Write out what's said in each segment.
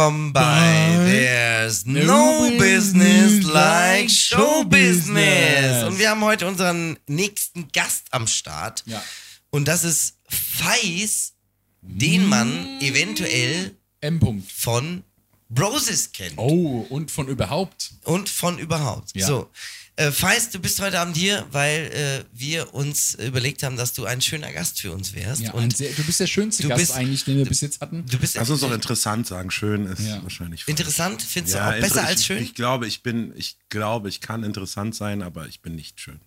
willkommen bei There's No Business Like Show Business. Und wir haben heute unseren nächsten Gast am Start. Ja. Und das ist Feis, den man eventuell M. -Punkt. von Broses kennt. Oh, und von überhaupt. Und von überhaupt. Ja. So. Äh, Feist, du bist heute Abend hier, weil äh, wir uns überlegt haben, dass du ein schöner Gast für uns wärst. Ja, und sehr, du bist der schönste du Gast bist- eigentlich, den wir bis jetzt hatten. du bist Lass uns doch interessant sagen. Schön ist Ja. wahrscheinlich. falsch. interessant, findest Ja, du auch besser als ich, schön? Ich glaube, ich bin, ich glaube, ich kann interessant sein, aber ich bin nicht schön.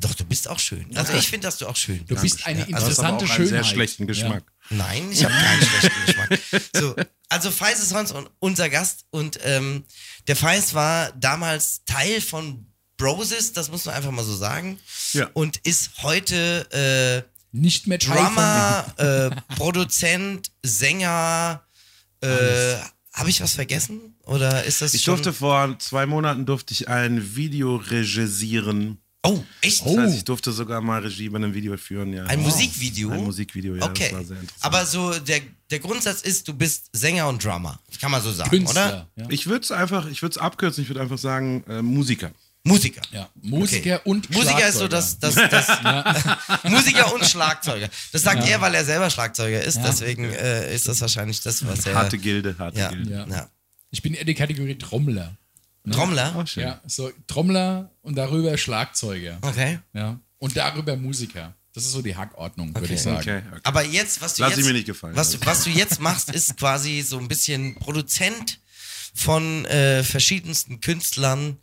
Doch, du bist auch schön. Also ich finde, dass du auch schön Du bist. eine Du hast aber interessante auch einen Schönheit. sehr schlechten Geschmack. Nein, ich habe keinen schlechten Geschmack. So, also Feist ist sonst unser Gast und ähm, der Feist war damals Teil von Broses, das muss man einfach mal so sagen. Ja. Und ist heute äh. Nicht mehr Drummer, äh, Produzent, Sänger. Äh, habe ich was vergessen? Oder ist das Ich schon? durfte vor zwei Monaten durfte ich ein Video regisieren. oh, echt? Das heißt, ich durfte sogar mal Regie bei einem Video führen, ja. Ein Musikvideo? Ein Musikvideo, ja. Okay. Das war sehr interessant. Aber so der, der Grundsatz ist, du bist Sänger und Drummer. Kann man so sagen, von oder? Künstler. Ja. ich würde es einfach, ich würde es abkürzen, ich würde einfach sagen, äh, Musiker. Musiker. ja. Musiker und Musiker ist so Schlagzeuger. das, das, das Musiker und Schlagzeuger. Das sagt er, weil er selber Schlagzeuger ist. Deswegen äh, ist das wahrscheinlich das, was er. Harte Gilde, harte ja, Gilde. ja. Ja. Ich bin eher die Kategorie Trommler. Trommler. Auch schön. Ja, so Trommler und darüber Schlagzeuger. Okay. Ja. Und darüber Musiker. Das ist so die Hackordnung, würde Okay. ich sagen. Okay, okay. Aber jetzt, was du Lass jetzt, ich mir nicht gefallen. Was, du- was du jetzt machst, ist quasi so ein bisschen Produzent von äh, verschiedensten Künstlern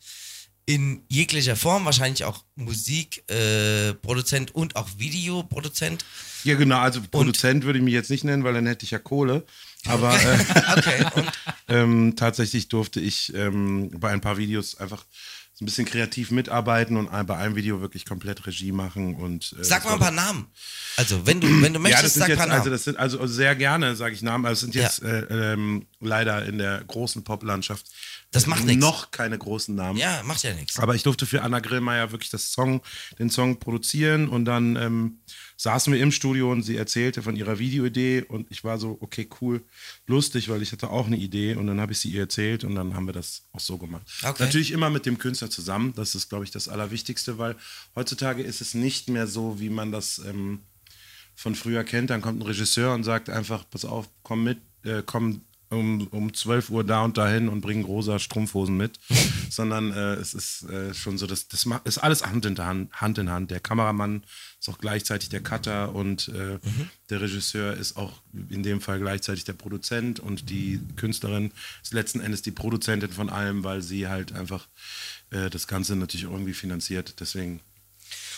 in jeglicher Form, wahrscheinlich auch Musikproduzent äh, und auch Videoproduzent. Ja, genau. Also Produzent würde ich mich jetzt nicht nennen, weil dann hätte ich ja Kohle. Aber äh, Okay. Und ähm, tatsächlich durfte ich ähm, bei ein paar Videos einfach so ein bisschen kreativ mitarbeiten und bei einem Video wirklich komplett Regie machen. Und, äh, sag mal ein paar Namen. Also, wenn du, wenn du Ja, möchtest, das sind sag ein jetzt, paar Namen. also das sind also sehr gerne, sage ich Namen, aber es sind Ja. jetzt äh, ähm, leider in der großen Poplandschaft Das macht nix. noch keine großen Namen. ja, macht ja nichts. Aber ich durfte für Anna Grillmeier wirklich das Song, den Song produzieren und dann ähm, saßen wir im Studio und sie erzählte von ihrer Videoidee und ich war so, okay, cool, lustig, weil ich hatte auch eine Idee und dann habe ich sie ihr erzählt und dann haben wir das auch so gemacht. Okay. Natürlich immer mit dem Künstler zusammen, das ist, glaube ich, das Allerwichtigste, weil heutzutage ist es nicht mehr so, wie man das ähm, von früher kennt. Dann kommt ein Regisseur und sagt einfach, pass auf, komm mit, äh, komm um, um 12 Uhr da und dahin und bring rosa Strumpfhosen mit. Sondern äh, es ist äh, schon so, das, das ist alles Hand in Hand, Hand in Hand. Der Kameramann ist auch gleichzeitig der Cutter und äh, der Regisseur ist auch in dem Fall gleichzeitig der Produzent und die Künstlerin ist letzten Endes die Produzentin von allem, weil sie halt einfach äh, das Ganze natürlich irgendwie finanziert. Deswegen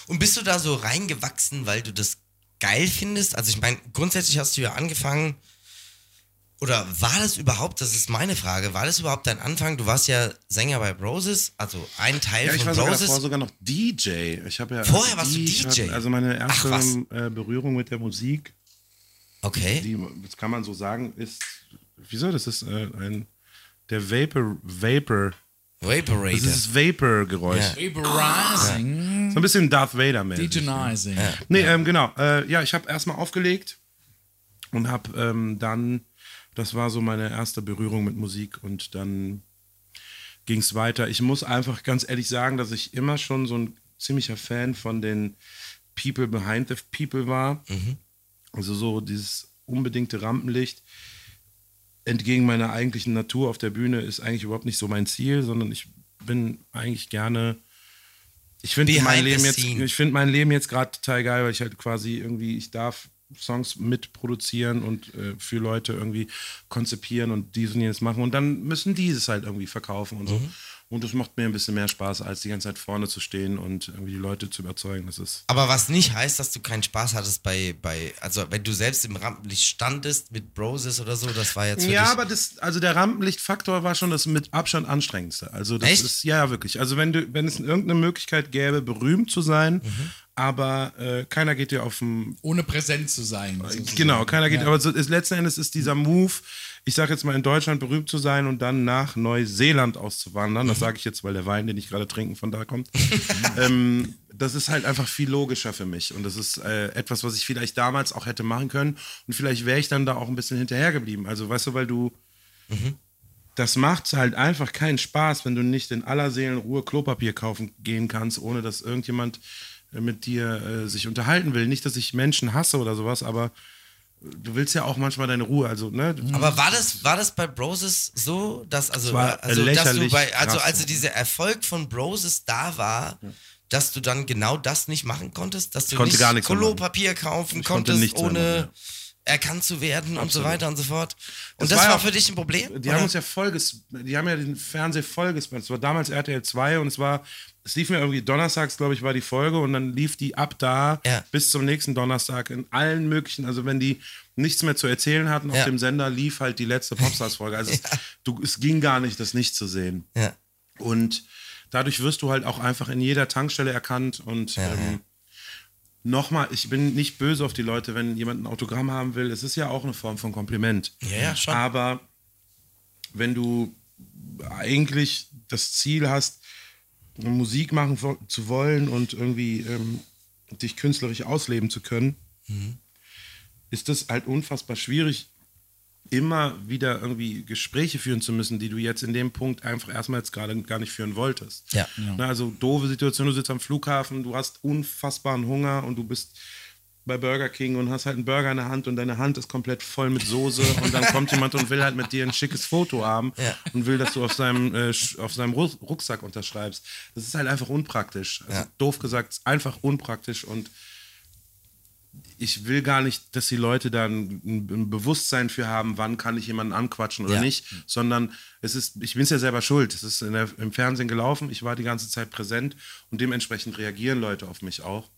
Und bist du da so reingewachsen, weil du das geil findest? Also ich meine, grundsätzlich hast du ja angefangen, oder war das überhaupt, das ist meine Frage, war das überhaupt dein Anfang? Du warst ja Sänger bei Broses, also ein Teil Ja, ich von war sogar Broses. davor sogar noch DJ. Ich habe ja Vorher warst du ich DJ? hatte- Also meine Ach, erste was? äh, Berührung mit der Musik, okay. die, das kann man so sagen, ist, wieso? Das ist äh, ein, der Vapor, Vapor, das Vaporator. ist das Vapor-Geräusch. Ja. Vaporizing, So ein bisschen Darth Vader-mäßig. Degenizing. Nee, ähm, genau. Äh, ja, ich habe erstmal aufgelegt und habe ähm, dann, das war so meine erste Berührung mit Musik und dann ging es weiter. Ich muss einfach ganz ehrlich sagen, dass ich immer schon so ein ziemlicher Fan von den People behind the People war. Also so dieses unbedingte Rampenlicht entgegen meiner eigentlichen Natur auf der Bühne ist eigentlich überhaupt nicht so mein Ziel, sondern ich bin eigentlich gerne ich finde mein Leben jetzt, scene. ich finde mein Leben jetzt gerade total geil, weil ich halt quasi irgendwie, ich darf Songs mitproduzieren und äh, für Leute irgendwie konzipieren und dies und jenes machen und dann müssen die es halt irgendwie verkaufen und so. Mhm. Und das macht mir ein bisschen mehr Spaß, als die ganze Zeit vorne zu stehen und irgendwie die Leute zu überzeugen. Das ist Aber was nicht heißt, dass du keinen Spaß hattest bei, bei also wenn du selbst im Rampenlicht standest mit Broses oder so, das war jetzt Ja, aber das, also der Rampenlichtfaktor war schon das mit Abstand anstrengendste. Also das Echt? ist, ja, ja, wirklich. Also wenn du, wenn es irgendeine Möglichkeit gäbe, berühmt zu sein, Mhm. Aber äh, keiner geht dir auf den Ohne präsent zu sein. sozusagen. Genau, keiner geht, Ja. aber so ist, letzten Endes ist dieser Move, ich sage jetzt mal in Deutschland berühmt zu sein und dann nach Neuseeland auszuwandern, das sage ich jetzt, weil der Wein, den ich gerade trinke, von da kommt, ähm, das ist halt einfach viel logischer für mich und das ist äh, etwas, was ich vielleicht damals auch hätte machen können und vielleicht wäre ich dann da auch ein bisschen hinterher geblieben. Also weißt du, weil du das macht halt einfach keinen Spaß, wenn du nicht in aller Seelenruhe Klopapier kaufen gehen kannst, ohne dass irgendjemand äh, mit dir äh, sich unterhalten will. Nicht, dass ich Menschen hasse oder sowas, aber du willst ja auch manchmal deine Ruhe. Also, ne? Aber war das, war das bei Broses so, dass, also, Es war also, dass du bei, also krass. als dieser Erfolg von Broses da war, dass du dann genau das nicht machen konntest, dass du konnte nicht gar nichts. Kolopapier kaufen Ich konnte konntest, mehr ohne machen, erkannt zu werden und so Absolut. weiter und so fort. Und Das das, war war ja- für dich ein Problem? Die oder? haben uns ja voll ges die haben ja den Fernseher voll gespannt. Es war damals RTL 2 und es war, es lief mir irgendwie donnerstags, glaube ich, war die Folge und dann lief die ab da Ja. bis zum nächsten Donnerstag in allen möglichen, also wenn die nichts mehr zu erzählen hatten auf Ja. dem Sender, lief halt die letzte Popstars-Folge. Also es, du, es ging gar nicht, das nicht zu sehen. ja. Und dadurch wirst du halt auch einfach in jeder Tankstelle erkannt und Ja, ähm, nochmal, ich bin nicht böse auf die Leute, wenn jemand ein Autogramm haben will. Es ist ja auch eine Form von Kompliment. Ja, ja, schon. Aber wenn du eigentlich das Ziel hast, Musik machen zu wollen und irgendwie ähm, dich künstlerisch ausleben zu können, Mhm. ist das halt unfassbar schwierig, immer wieder irgendwie Gespräche führen zu müssen, die du jetzt in dem Punkt einfach erstmal jetzt gerade gar nicht führen wolltest. Ja. Na, also doofe Situation, du sitzt am Flughafen, du hast unfassbaren Hunger und du bist bei Burger King und hast halt einen Burger in der Hand und deine Hand ist komplett voll mit Soße und dann kommt jemand und will halt mit dir ein schickes Foto haben Ja. und will, dass du auf seinem, äh, auf seinem Ru- Rucksack unterschreibst. Das ist halt einfach unpraktisch. Also Ja. doof gesagt, ist einfach unpraktisch und ich will gar nicht, dass die Leute da ein, ein Bewusstsein für haben, wann kann ich jemanden anquatschen oder Ja. nicht, sondern es ist, ich bin es ja selber schuld. Es ist der, im Fernsehen gelaufen, ich war die ganze Zeit präsent und dementsprechend reagieren Leute auf mich auch.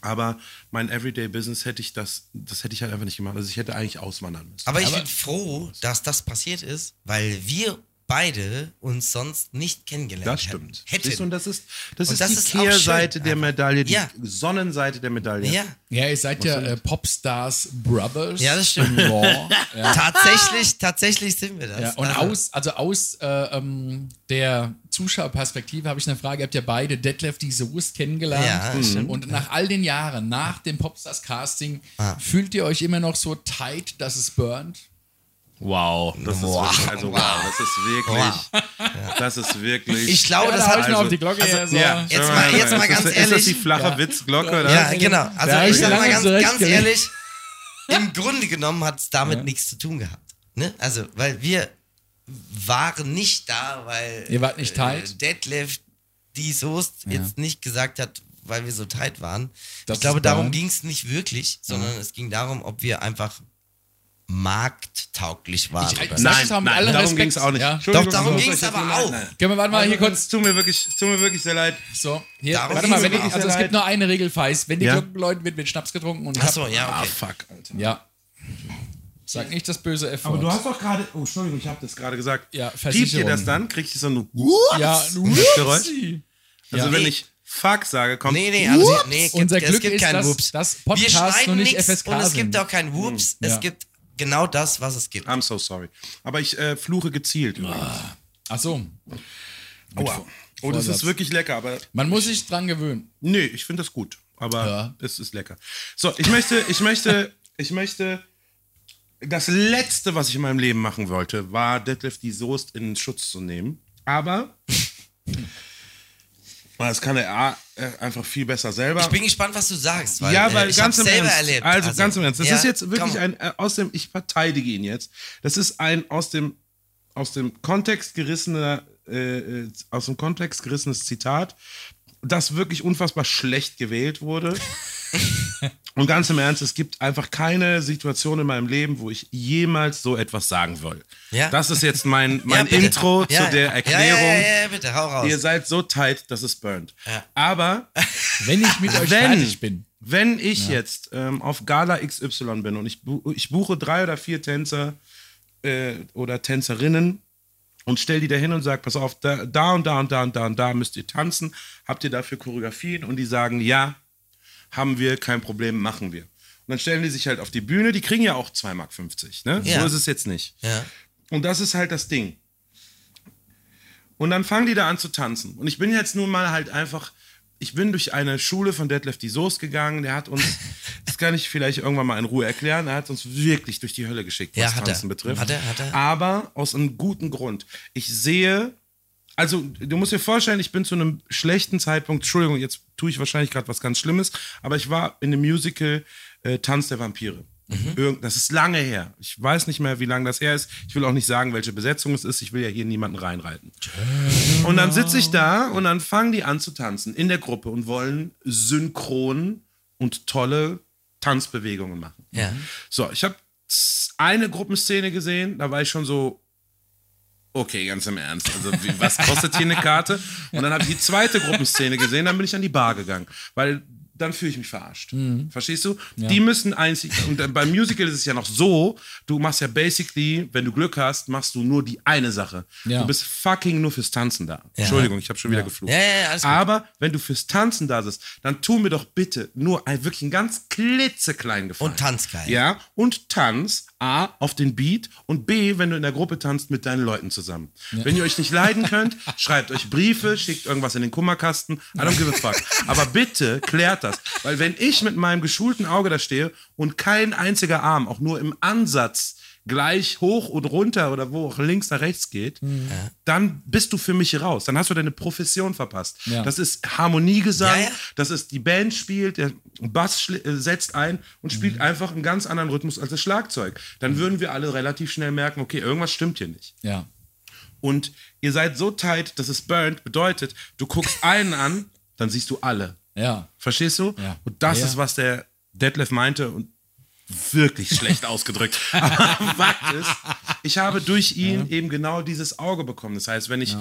Aber mein Everyday Business hätte ich das, das hätte ich halt einfach nicht gemacht. Also ich hätte eigentlich auswandern müssen. Aber ich bin froh, dass das passiert ist, weil wir beide uns sonst nicht kennengelernt das stimmt. hätten. Du, und das ist, das Und ist das die ist Kehrseite schön, der. Medaille, die Ja. Sonnenseite der Medaille. ja, Ja, ihr seid ja äh, Popstars Brothers. Ja, das stimmt. im Raw. ja. tatsächlich, tatsächlich sind wir das. Ja, und Also, aus, also aus äh, ähm, der Zuschauerperspektive habe ich eine Frage. Ihr habt ja beide Detlef die Soest kennengelernt. Ja, das stimmt. Und nach all den Jahren, nach dem Popstars Casting, Ah. fühlt ihr euch immer noch so tight, dass es burnt? Wow, das Wow. ist wirklich, also wow, das ist wirklich, das ist wirklich. Ich glaube, Ja, das da hat ich mal also- auf die Glocke her. So. ja, Jetzt mal- jetzt mal ist ganz das, ehrlich. Ist das die flache Ja. Witzglocke? Oder? Ja, genau. Also Da ich ich sag mal ganz, ganz ehrlich, im Grunde genommen hat es damit nichts zu tun gehabt. Ne? Also, weil wir waren nicht da, weil Ihr wart nicht äh, tight? Detlef die Soest jetzt nicht gesagt hat, weil wir so tight waren. Das ich glaube, darum ging es nicht wirklich, sondern es ging darum, ob wir einfach markttauglich waren. Ich- ich- sag es auch mit allem darum ging es auch nicht. Ja. Doch, darum ich euch jetzt aber auch. Nein, nein. Können wir, warte mal, hier kurz. Es tut mir wirklich, es tut mir wirklich sehr leid. So, hier, Darum warte mal, wenn auch. also es gibt nur eine Regel, Feist. Wenn die Ja? Glocken läuten, wird, wird Schnaps getrunken. Und ich Achso, hab, ja, Ah, okay. fuck, Alter. Ja. Sag nicht das böse F. Aber du hast doch gerade, oh, Entschuldigung, ich habe das gerade gesagt. Ja, Piept ihr das dann? Kriegt ihr so ein ja, das Geräusch. Also Ja. wenn ich fuck sage, kommt Nee, nee, also nee, es gibt, Unser es Glück gibt ist, keinen dass Whoops. das Wir Podcast schneiden noch nicht nichts FSK und es sind. gibt auch keinen Whoops. Ja. Es gibt genau das, was es gibt. I'm so sorry. Aber ich äh, fluche gezielt übrigens. Ach so. Aua. Oh, das ist wirklich lecker, aber Man muss sich dran gewöhnen. nee, ich finde das gut. Aber Ja. es ist lecker. So, ich möchte, ich möchte, ich möchte. Das letzte, was ich in meinem Leben machen wollte, war Detlef die Soest in Schutz zu nehmen. Aber das kann er A, einfach viel besser selber. Ich bin gespannt, was du sagst, weil, ja, weil äh, ich ganz im selber Ernst. erlebt. Also, ganz im Ernst. Das ja, ist jetzt wirklich komm. ein äh, aus dem. Ich verteidige ihn jetzt. Das ist ein aus dem aus dem Kontext gerissener äh, äh, aus dem Kontext gerissenes Zitat, das wirklich unfassbar schlecht gewählt wurde. Und ganz im Ernst, es gibt einfach keine Situation in meinem Leben, wo ich jemals so etwas sagen will. Ja. Das ist jetzt mein, Ja, mein bitte. Intro Ja, zu der ja, Erklärung. Ja, ja, ja, bitte, hau raus. Ihr seid so tight, dass es burnt. Ja. Aber Wenn ich mit euch wenn, fertig bin. wenn ich jetzt ähm, auf Gala XY bin und ich, bu ich buche drei oder vier Tänzer äh, oder Tänzerinnen und stell die da hin und sag, pass auf, da, da und da und da und da und da müsst ihr tanzen, habt ihr dafür Choreografien und die sagen, ja, haben wir, kein Problem, machen wir. Und dann stellen die sich halt auf die Bühne, die kriegen ja auch 2,50 Mark, ne? Ja. So ist es jetzt nicht. ja. Und das ist halt das Ding. Und dann fangen die da an zu tanzen. Und ich bin jetzt nun mal halt einfach ich bin durch eine Schule von Detlef die Soest gegangen. Der hat uns, das kann ich vielleicht irgendwann mal in Ruhe erklären, er hat uns wirklich durch die Hölle geschickt, was Ja, hat er. Tanzen betrifft. Hat er, hat er. Aber aus einem guten Grund. Ich sehe, also du musst dir vorstellen, ich bin zu einem schlechten Zeitpunkt, Entschuldigung, jetzt tue ich wahrscheinlich gerade was ganz Schlimmes, aber ich war in dem Musical äh, Tanz der Vampire. Irgend, das ist lange her. Ich weiß nicht mehr, wie lange das her ist. Ich will auch nicht sagen, welche Besetzung es ist. Ich will ja hier niemanden reinreiten. Und dann sitze ich da und dann fangen die an zu tanzen in der Gruppe und wollen synchron und tolle Tanzbewegungen machen. Ja. So, ich habe eine Gruppenszene gesehen, da war ich schon so, okay, ganz im Ernst. Also, wie, was kostet hier eine Karte? Und dann habe ich die zweite Gruppenszene gesehen, dann bin ich an die Bar gegangen, weil dann fühle ich mich verarscht. Mhm. Verstehst du? Die müssen einzig, und beim Musical ist es ja noch so, du machst ja basically, wenn du Glück hast, machst du nur die eine Sache. Ja. Du bist fucking nur fürs Tanzen da. Entschuldigung, ich habe schon wieder geflucht. Ja, ja, ja. Aber wenn du fürs Tanzen da bist, dann tu mir doch bitte nur ein wirklich einen ganz klitzekleinen Gefallen. Und tanz geil. Ja, und tanz A, auf den Beat und B, wenn du in der Gruppe tanzt, mit deinen Leuten zusammen. Wenn ihr euch nicht leiden könnt, schreibt euch Briefe, schickt irgendwas in den Kummerkasten. I don't give a fuck. Aber bitte klärt das. Weil wenn ich mit meinem geschulten Auge da stehe und kein einziger Arm auch nur im Ansatz gleich hoch und runter oder wo auch links nach rechts geht, dann bist du für mich raus. Dann hast du deine Profession verpasst. Ja. Das ist Harmoniegesang, Ja, ja. das ist die Band spielt, der Bass äh, setzt ein und spielt Mhm. einfach einen ganz anderen Rhythmus als das Schlagzeug. Dann würden wir alle relativ schnell merken, okay, irgendwas stimmt hier nicht. Ja. Und ihr seid so tight, dass es burnt, bedeutet, du guckst einen an, dann siehst du alle. Ja. Verstehst du? Ja. Und das Ja. ist, was der Detlef meinte und wirklich schlecht ausgedrückt. Aber Fakt ist, ich habe durch ihn eben genau dieses Auge bekommen. Das heißt, wenn ich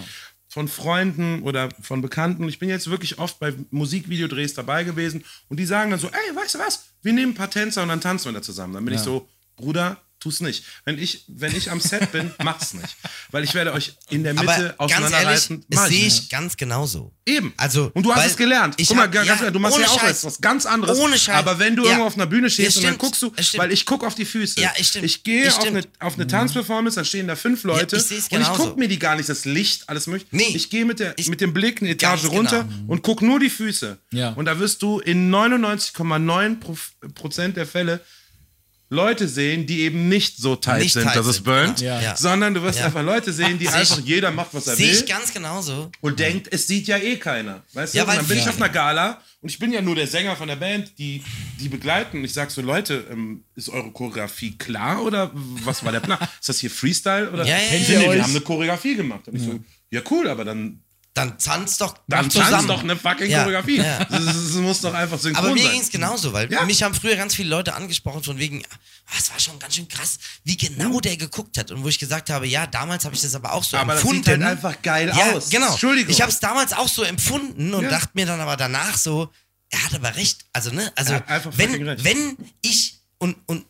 von Freunden oder von Bekannten, ich bin jetzt wirklich oft bei Musikvideodrehs dabei gewesen und die sagen dann so, ey, weißt du was, wir nehmen ein paar Tänzer und dann tanzen wir da zusammen. Dann bin ich so, Bruder, tu's nicht. Wenn ich, wenn ich am Set bin, macht's nicht. Weil ich werde euch in der Mitte Aber ganz ehrlich, auseinanderreißen. das Mach sehe nicht. ich ganz genauso. Eben. Also, und du hast es gelernt. ich Guck mal, hab- ganz ja, ehrlich, du machst ja auch Scheiß. was ganz anderes. Ohne Scheiß. Aber wenn du Ja. irgendwo auf einer Bühne stehst Ja, und dann guckst du, weil ich gucke auf die Füße. Ja, es stimmt. Ich gehe auf eine, auf eine Tanzperformance, dann stehen da fünf Leute ich und ich gucke mir die gar nicht, das Licht, alles mögliche. Nee. Ich gehe mit, der, Ich- mit dem Blick eine Etage Ganz runter genau. und gucke nur die Füße. Ja. Und da wirst du in 99,9 Prof- Prozent der Fälle Leute sehen, die eben nicht so tight Nicht sind, tight dass es burnt, genau. Ja. sondern du wirst Ja. einfach Leute sehen, die einfach jeder macht, was er Sehe will ich ganz genauso. und denkt, es sieht ja eh keiner. Weißt Ja, du? und dann bin ich auf einer Gala und ich bin ja nur der Sänger von der Band, die, die begleiten. Und ich sag so, Leute, ähm, ist eure Choreografie klar oder was war der Plan? ist das hier Freestyle? Oder? Ja, ja, ja. wir haben eine Choreografie gemacht. Und ich so, ja cool, aber dann, Dann tanzt doch dann zusammen. tanzt doch eine fucking Ja, Choreografie. ja. Das, das muss doch einfach synchron Aber mir ging es genauso, weil Ja. mich haben früher ganz viele Leute angesprochen von wegen, ah, es war schon ganz schön krass, wie genau der geguckt hat. Und wo ich gesagt habe, ja, damals habe ich das aber auch so Aber das empfunden. sieht halt einfach geil ja, aus. Genau. Entschuldigung. Ich habe es damals auch so empfunden und dachte mir dann aber danach so, er hat aber recht. Also, ne, also, wenn, wenn ich und, und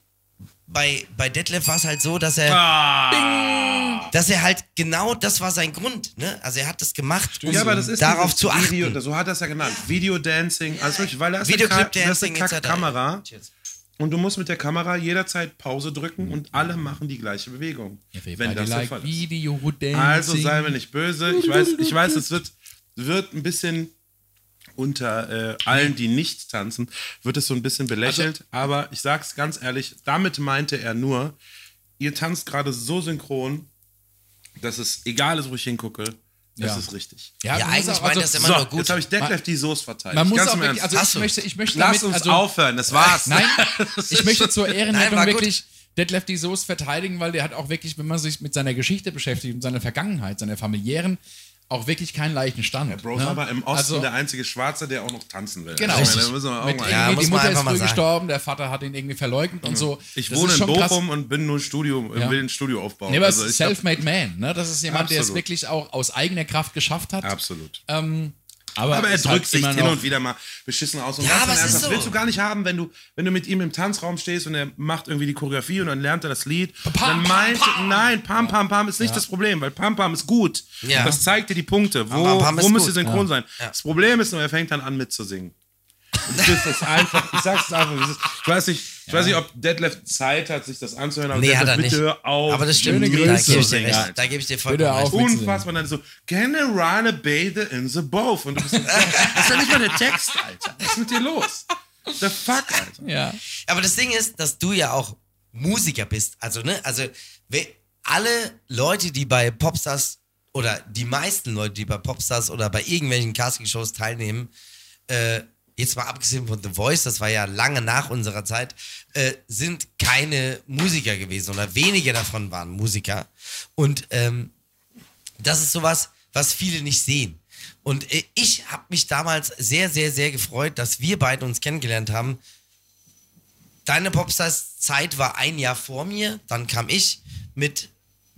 bei, bei Detlef war es halt so, dass er, Ah. dass er halt genau, das war sein Grund, ne? Also er hat das gemacht, um Ja, aber das ist darauf zu achten. Video, so hat er es ja genannt. Videodancing, also wirklich, weil da ist eine, Ka- Videoclip da ist eine Dancing etc. Kamera Cheers. und du musst mit der Kamera jederzeit Pause drücken und alle machen die gleiche Bewegung. wenn das der like Fall ist. Video dancing. Also sei mir nicht böse. Ich weiß, ich weiß, es wird, wird ein bisschen unter äh, allen, die nicht tanzen, wird es so ein bisschen belächelt. aber ich sag's ganz ehrlich, damit meinte er nur, ihr tanzt gerade so synchron, dass es egal ist, wo ich hingucke, Ja. es ist richtig. Ja, muss eigentlich meint also- das immer so, nur gut. jetzt habe ich Detlef die Soße verteilt. Man muss Ganz auch wirklich, also ich so. möchte, ich möchte Lass damit, uns also, aufhören, das war's. Nein, ich möchte zur Ehrenrettung war gut. wirklich Detlef die Soße verteidigen, weil der hat auch wirklich, wenn man sich mit seiner Geschichte beschäftigt und seiner Vergangenheit, seiner familiären, auch wirklich keinen leichten Stand. Bro, ne? ist aber im Osten Also- der einzige Schwarze, der auch noch tanzen will. Genau. Ich meine, müssen wir auch Mit mal- Ja, die Mutter ist früh gestorben, der Vater hat ihn irgendwie verleugnet und so. Ich Das wohne ist in schon krass. Bochum und bin nur Studio, Ja. will ein Studio aufbauen. Nee, aber also Self-Made Man, ne? Das ist jemand, der es Absolut. wirklich auch aus eigener Kraft geschafft hat. Absolut. Ähm, aber, Aber er drückt sich immer hin und wieder mal beschissen aus. Und Ja, aber das so. willst du gar nicht haben, wenn du, wenn du mit ihm im Tanzraum stehst und er macht irgendwie die Choreografie und dann lernt er das Lied. dann meint, nein, Pam Pam Pam ist nicht das Problem, weil Pam Pam ist gut. Ja. Das zeigt dir die Punkte. Wo, Pam Pam wo müsste gut. synchron sein? Ja. Das Problem ist nur, er fängt dann an mitzusingen. Und das ist einfach, ich sag's einfach, ich weiß nicht, Ich weiß nicht, ob Detlef Zeit hat, sich das anzuhören, aber Nee, hat Detlef, er bitte nicht. auf. Aber das stimmt, Schöne da Grüße. gebe ich dir Ja. recht. Da gebe ich dir vollkommen recht. Unfassbar. Dann so, gerne Rane bathe in the both. Und du bist so, das ist ja nicht mal der Text, Alter. Was ist mit dir los? The fuck, Alter. Ja. Aber das Ding ist, dass du ja auch Musiker bist. Also, ne, also alle Leute, die bei Popstars oder die meisten Leute, die bei Popstars oder bei irgendwelchen Castingshows teilnehmen, äh, jetzt mal abgesehen von The Voice, das war ja lange nach unserer Zeit, äh, sind keine Musiker gewesen oder wenige davon waren Musiker. Und ähm, das ist sowas, was viele nicht sehen. Und äh, ich habe mich damals sehr, sehr, sehr gefreut, dass wir beide uns kennengelernt haben. Deine Popstars-Zeit war ein Jahr vor mir, dann kam ich mit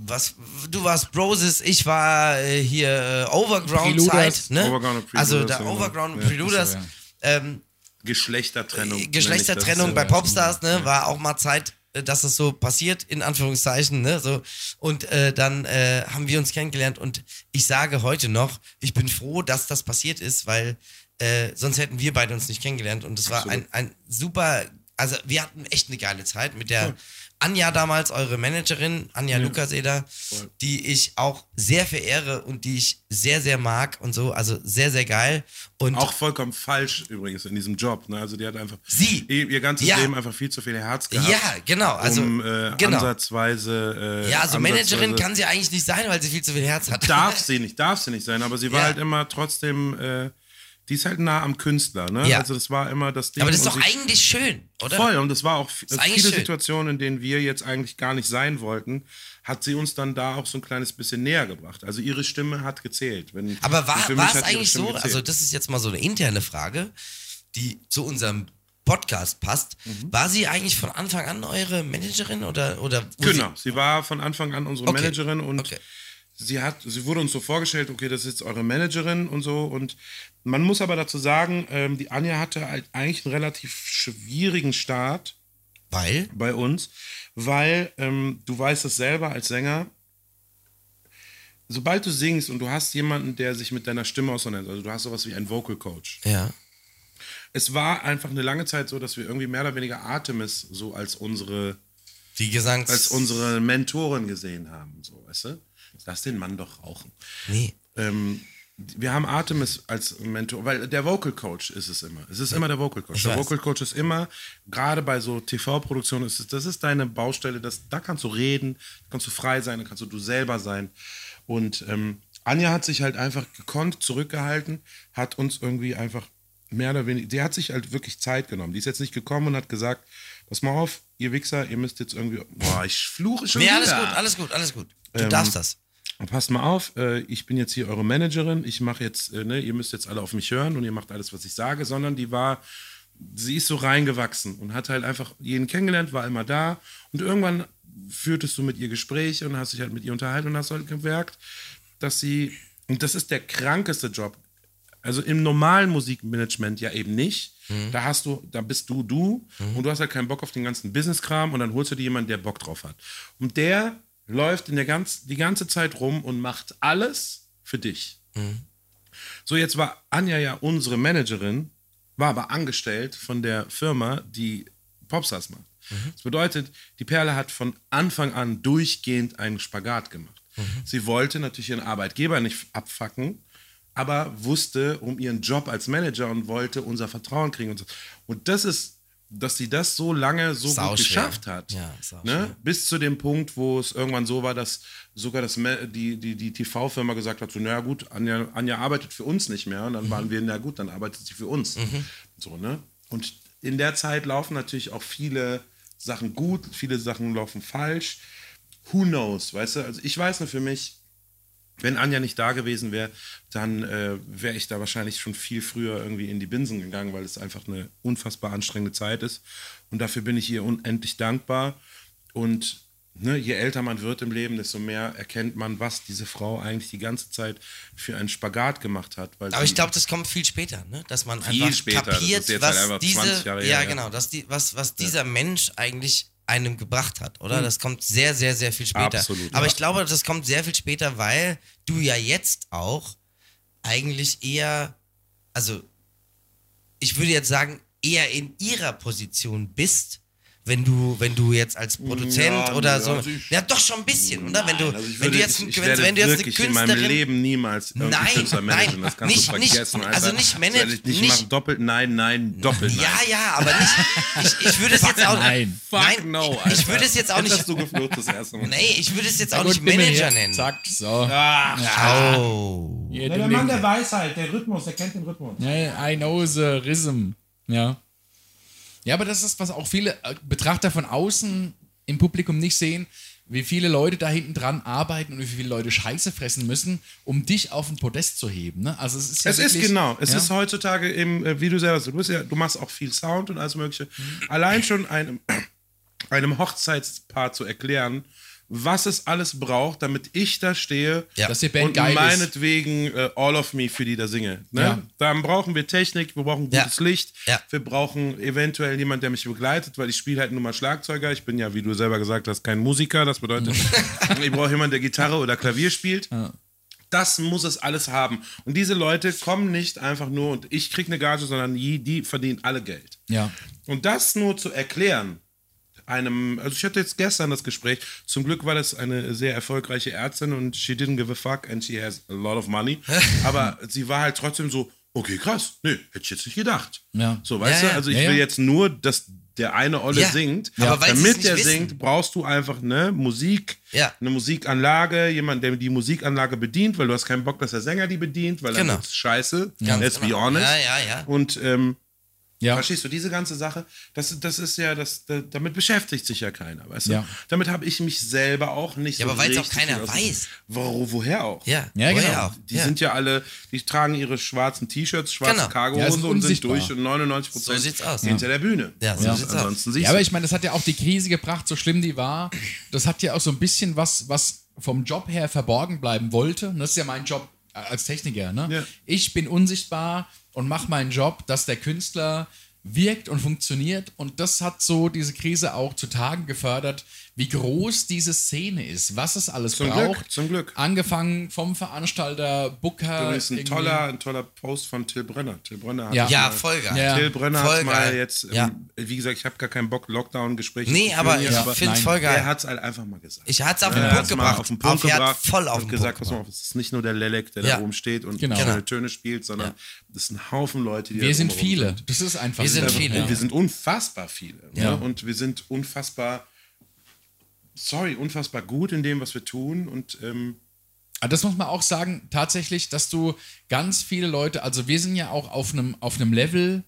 was du warst Broses, ich war äh, hier äh, Overground-Zeit, Preluders. ne? Overground und also Preluders, der ja. Overground und Preluders. ja. Ähm, Geschlechtertrennung. äh, Geschlechtertrennung bei Popstars, ne, war auch mal Zeit, äh, dass das so passiert, in Anführungszeichen, ne, so. Und äh, dann äh, haben wir uns kennengelernt und ich sage heute noch, ich bin froh, dass das passiert ist, weil äh, sonst hätten wir beide uns nicht kennengelernt und es war ein, ein super, also wir hatten echt eine geile Zeit mit der Anja damals, eure Managerin, Anja Lukaseder, die ich auch sehr verehre und die ich sehr, sehr mag und so, also sehr, sehr geil. Und Auch vollkommen falsch übrigens in diesem Job. Ne? Also die hat einfach Sie. ihr, ganzes Ja. Leben einfach viel zu viel Herz gehabt. ja, genau, also um äh, genau. ansatzweise. Äh, Ja, also Managerin ansatzweise- kann sie eigentlich nicht sein, weil sie viel zu viel Herz hat. Darf sie nicht, darf sie nicht sein, aber sie war Ja. halt immer trotzdem. Äh, die ist halt nah am Künstler, ne? Ja. Also das war immer das Ding. Aber das ist doch eigentlich schön, oder? Voll, und das war auch eigentlich viele. Situationen, in denen wir jetzt eigentlich gar nicht sein wollten, hat sie uns dann da auch so ein kleines bisschen näher gebracht. Also ihre Stimme hat gezählt. Wenn, Aber war, war es eigentlich so, gezählt. also das ist jetzt mal so eine interne Frage, die zu unserem Podcast passt. Mhm. War sie eigentlich von Anfang an eure Managerin oder oder Genau, sie war von Anfang an unsere Okay. Managerin und Okay. Sie hat, sie wurde uns so vorgestellt, okay, das ist jetzt eure Managerin und so. Und man muss aber dazu sagen, ähm, die Anja hatte halt eigentlich einen relativ schwierigen Start weil bei uns, weil ähm, du weißt es selber als Sänger, sobald du singst und du hast jemanden, der sich mit deiner Stimme auseinandersetzt, also du hast sowas wie einen Vocal Coach. ja. Es war einfach eine lange Zeit so, dass wir irgendwie mehr oder weniger Artemis so als unsere Die Gesangs als unsere Mentoren gesehen haben. So, weißt du? Lass den Mann doch rauchen. Nee. Ähm, wir haben Artemis als Mentor, weil der Vocal Coach ist es immer. Es ist immer der Vocal Coach. Ich Der weiß. Vocal Coach ist immer, gerade bei so TV-Produktionen, ist es, das ist deine Baustelle, das, da kannst du reden, da kannst du frei sein, da kannst du du selber sein. Und ähm, Anja hat sich halt einfach gekonnt, zurückgehalten, hat uns irgendwie einfach mehr oder weniger, die hat sich halt wirklich Zeit genommen. Die ist jetzt nicht gekommen und hat gesagt, pass mal auf, ihr Wichser, ihr müsst jetzt irgendwie, boah, ich fluche schon Nee, wieder. alles gut, alles gut, alles gut. Du Ähm, darfst das. Passt mal auf, äh, ich bin jetzt hier eure Managerin, ich mache jetzt, äh, ne, ihr müsst jetzt alle auf mich hören und ihr macht alles, was ich sage, sondern die war, sie ist so reingewachsen und hat halt einfach jeden kennengelernt, war immer da und irgendwann führtest du mit ihr Gespräche und hast dich halt mit ihr unterhalten und hast halt gemerkt, dass sie, und das ist der krankeste Job, also im normalen Musikmanagement ja eben nicht. Da hast du, da bist du du und du hast halt keinen Bock auf den ganzen Business-Kram und dann holst du dir jemanden, der Bock drauf hat. Und der läuft in der ganz, die ganze Zeit rum und macht alles für dich. So, jetzt war Anja ja unsere Managerin, war aber angestellt von der Firma, die Popstars macht. Das bedeutet, die Perle hat von Anfang an durchgehend einen Spagat gemacht. Sie wollte natürlich ihren Arbeitgeber nicht abfacken, aber wusste um ihren Job als Manager und wollte unser Vertrauen kriegen. Und, so. und das ist, dass sie das so lange so Sau gut schwer. geschafft hat. Ja, ne? Bis zu dem Punkt, wo es irgendwann so war, dass sogar das, die, die, die TV-Firma gesagt hat, so, naja gut, Anja, Anja arbeitet für uns nicht mehr. Und dann waren wir, na gut, dann arbeitet sie für uns. So, ne? Und in der Zeit laufen natürlich auch viele Sachen gut, viele Sachen laufen falsch. Who knows, weißt du? Also ich weiß nur für mich, wenn Anja nicht da gewesen wäre, dann äh, wäre ich da wahrscheinlich schon viel früher irgendwie in die Binsen gegangen, weil es einfach eine unfassbar anstrengende Zeit ist. Und dafür bin ich ihr unendlich dankbar. Und ne, je älter man wird im Leben, desto mehr erkennt man, was diese Frau eigentlich die ganze Zeit für einen Spagat gemacht hat. Weil Aber ich glaube, das kommt viel später, ne? Dass man einfach später, kapiert, jetzt was halt diese, 20 Jahre ja her, ja. genau, dass die, was, was dieser Mensch eigentlich einem gebracht hat, oder? Das kommt sehr, sehr, sehr viel später. Absolut, Aber ja. ich glaube, das kommt sehr viel später, weil du ja jetzt auch eigentlich eher, also ich würde jetzt sagen, eher in ihrer Position bist, wenn du, wenn du jetzt als Produzent Ja, oder ja, so. also ich- ja, doch schon ein bisschen, oder? Wenn du, Also ich wenn würde, du jetzt, ich, ich wenn, werde wenn du jetzt eine wirklich in meinem Künstlerin. Leben niemals Nein, Künstler managen. nein, das kannst nicht- du nicht- vergessen, Alter. also nicht Das manag- werde ich nicht, nicht- machen. Doppelt nein, nein, doppelt nein. Ja, ja, aber nicht. Ich, ich würde es jetzt auch nein. Fuck Nein, no, ich Alter. würde es jetzt auch nicht. hast du geflucht das erste Mal. Nee, ich würde es jetzt auch Gut, nicht Manager nennen. Zack, so. Ach, Oh. Ja, nimm der Mann der Weisheit, der Rhythmus, der kennt den Rhythmus. Ja, I know the rhythm. Ja. Ja, aber das ist, was auch viele äh, Betrachter von außen im Publikum nicht sehen, wie viele Leute da hinten dran arbeiten und wie viele Leute Scheiße fressen müssen, um dich auf den Podest zu heben. Ne? Also es ist ja Es ist wirklich- genau. Es ja? ist heutzutage eben, äh, wie du selber sagst, du, ja, du machst auch viel Sound und alles Mögliche. Allein schon einem, einem Hochzeitspaar zu erklären, was es alles braucht, damit ich da stehe Ja. Dass die Band und geil meinetwegen äh, All of Me für die da singe. Ne? Ja. Dann brauchen wir Technik, wir brauchen Ja. gutes Licht, Ja. wir brauchen eventuell jemand, der mich begleitet, weil ich spiele halt nur mal Schlagzeuger. Ich bin ja, wie du selber gesagt hast, kein Musiker. Das bedeutet, ich brauche jemanden, der Gitarre oder Klavier spielt. Das muss es alles haben. Und diese Leute kommen nicht einfach nur und ich kriege eine Gage, sondern die, die verdienen alle Geld. Ja. Und das nur zu erklären, einem, also ich hatte jetzt gestern das Gespräch, zum Glück war das eine sehr erfolgreiche Ärztin und she didn't give a fuck and she has a lot of money. Aber sie war halt trotzdem so, okay, krass, nee, hätte ich jetzt nicht gedacht. Ja. So, weißt Ja, du, ja. also ich Ja, will ja. jetzt nur, dass der eine Olle singt. Aber Damit der wissen. singt, brauchst du einfach eine Musik, Ja. eine Musikanlage, jemand, der die Musikanlage bedient, weil du hast keinen Bock, dass der Sänger die bedient, weil Genau. dann ist scheiße. Ganz Let's be genau. honest. Ja, ja, ja. Und ähm, Ja. Verstehst du, diese ganze Sache, das, das ist ja, das, da- damit beschäftigt sich ja keiner, weißt du? Ja. Damit habe ich mich selber auch nicht Ja, so aber weil's auch richtig keiner aus- weiß. Wo, woher auch? Ja, Ja, woher genau. auch. Die ja. sind ja alle, die tragen ihre schwarzen T-Shirts, schwarze Genau. Ja, Cargohose und sind durch und 99 Prozent So aus. hinter der Bühne. Ja, so sieht's aus. ansonsten siehst Ja, aber ich meine, das hat ja auch die Krise gebracht, so schlimm die war. Das hat ja auch so ein bisschen was, was vom Job her verborgen bleiben wollte. Und das ist ja mein Job als Techniker. Ne? Ja. Ich bin unsichtbar und mache meinen Job, dass der Künstler wirkt und funktioniert. Und das hat so diese Krise auch zu Tagen gefördert, wie groß diese Szene ist, was es alles Zum braucht. Glück, zum Glück. Angefangen vom Veranstalter, Booker. Übrigens ein irgendwie. toller, ein toller Post von Till Brenner. Till Brenner hat Ja. das Ja, mal- voll geil. Ja. Till Brenner Voll hat mal geil. jetzt, ähm, Ja. wie gesagt, ich habe gar keinen Bock, Lockdown-Gespräche Nee, zu aber führen ich aber finde es voll er geil. hat es halt einfach mal gesagt. Ich hatte es auf den Er Punkt mal gebracht. auf den Punkt Auf- er hat gebracht. voll auf den gesagt, Punkt pass mal auf, es ist nicht nur der Lelek, der Ja. da oben steht und Genau. schöne Genau. Töne spielt, sondern Ja. das sind ein Haufen Leute, die Wir da sind viele. Das ist einfach Wir sind so. viele. Wir sind unfassbar viele. Ja. Ne? Und wir sind unfassbar, sorry, unfassbar gut in dem, was wir tun. Und ähm, Aber das muss man auch sagen, tatsächlich, dass du ganz viele Leute, also wir sind ja auch auf einem auf einem Level,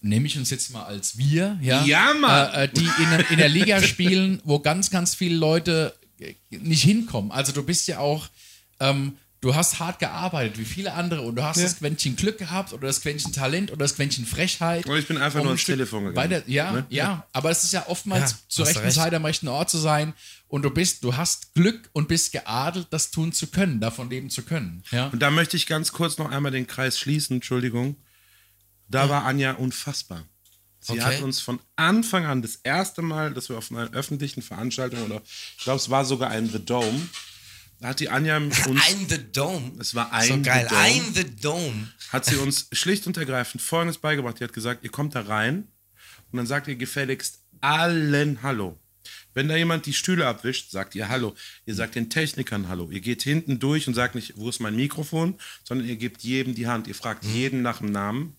nehme ich uns jetzt mal als wir, ja, Ja, Mann. Äh, äh, die in, in der Liga spielen, wo ganz, ganz viele Leute äh, nicht hinkommen. Also du bist ja auch, ähm, du hast hart gearbeitet, wie viele andere, und du hast Ja. das Quäntchen Glück gehabt oder das Quäntchen Talent oder das Quäntchen Frechheit. Und ich bin einfach um nur ein ans Telefon gegangen. Weiter, ja, Ne? ja, aber es ist ja oftmals Ja, zur rechten recht. Zeit am rechten Ort zu sein und du bist, du hast Glück und bist geadelt, das tun zu können, davon leben zu können. Ja. Und da möchte ich ganz kurz noch einmal den Kreis schließen, Entschuldigung. Da war Anja unfassbar. Sie Okay. hat uns von Anfang an, das erste Mal, dass wir auf einer öffentlichen Veranstaltung oder ich glaube, es war sogar ein The Dome, hat die Anja uns, Ein The Dome. es war ein So geil. The Dome. Ein The Dome. hat sie uns schlicht und ergreifend Folgendes beigebracht. Die hat gesagt, ihr kommt da rein und dann sagt ihr gefälligst allen Hallo. Wenn da jemand die Stühle abwischt, sagt ihr Hallo. Ihr sagt den Technikern Hallo. Ihr geht hinten durch und sagt nicht, wo ist mein Mikrofon, sondern ihr gebt jedem die Hand. Ihr fragt jeden nach dem Namen.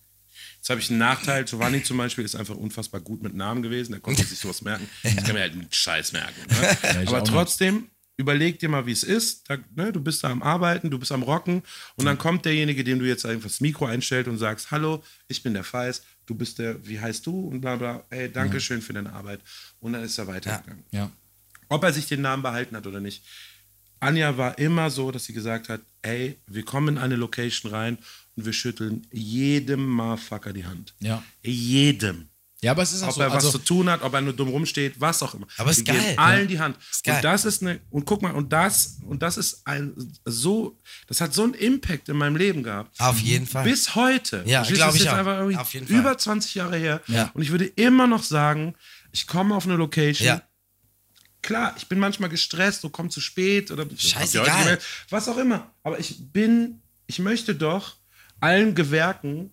Jetzt habe ich einen Nachteil. Giovanni zum Beispiel ist einfach unfassbar gut mit Namen gewesen. Der konnte sich sowas merken. Ich kann mir halt einen Scheiß merken. Ne? ich Aber trotzdem, überleg dir mal, wie es ist. Da, ne, du bist da am Arbeiten, du bist am Rocken und dann kommt derjenige, dem du jetzt einfach das Mikro einstellt und sagst, hallo, ich bin der Feis, du bist der, wie heißt du? Und bla bla, ey, danke schön für deine Arbeit. Und dann ist er weitergegangen. ja. Ob er sich den Namen behalten hat oder nicht. Anja war immer so, dass sie gesagt hat, ey, wir kommen in eine Location rein und wir schütteln jedem Motherfucker die Hand. Ja. Jedem. Ja, aber es ist auch Ob so, er was also, zu tun hat, ob er nur dumm rumsteht, was auch immer. Aber ist geben geil, allen ja. die Hand. Ist. Und das ist eine, und guck mal, und das, und das ist ein so, das hat so einen Impact in meinem Leben gehabt. Auf jeden Fall. Bis heute. Ja, Verstehst du, glaub das ist ich jetzt auch. einfach irgendwie Auf jeden Fall. Über 20 Jahre her. Ja. Und ich würde immer noch sagen, ich komme auf eine Location. Ja. Klar, ich bin manchmal gestresst, so komm zu spät oder Scheißegal. Was auch immer. Aber ich bin, ich möchte doch allen Gewerken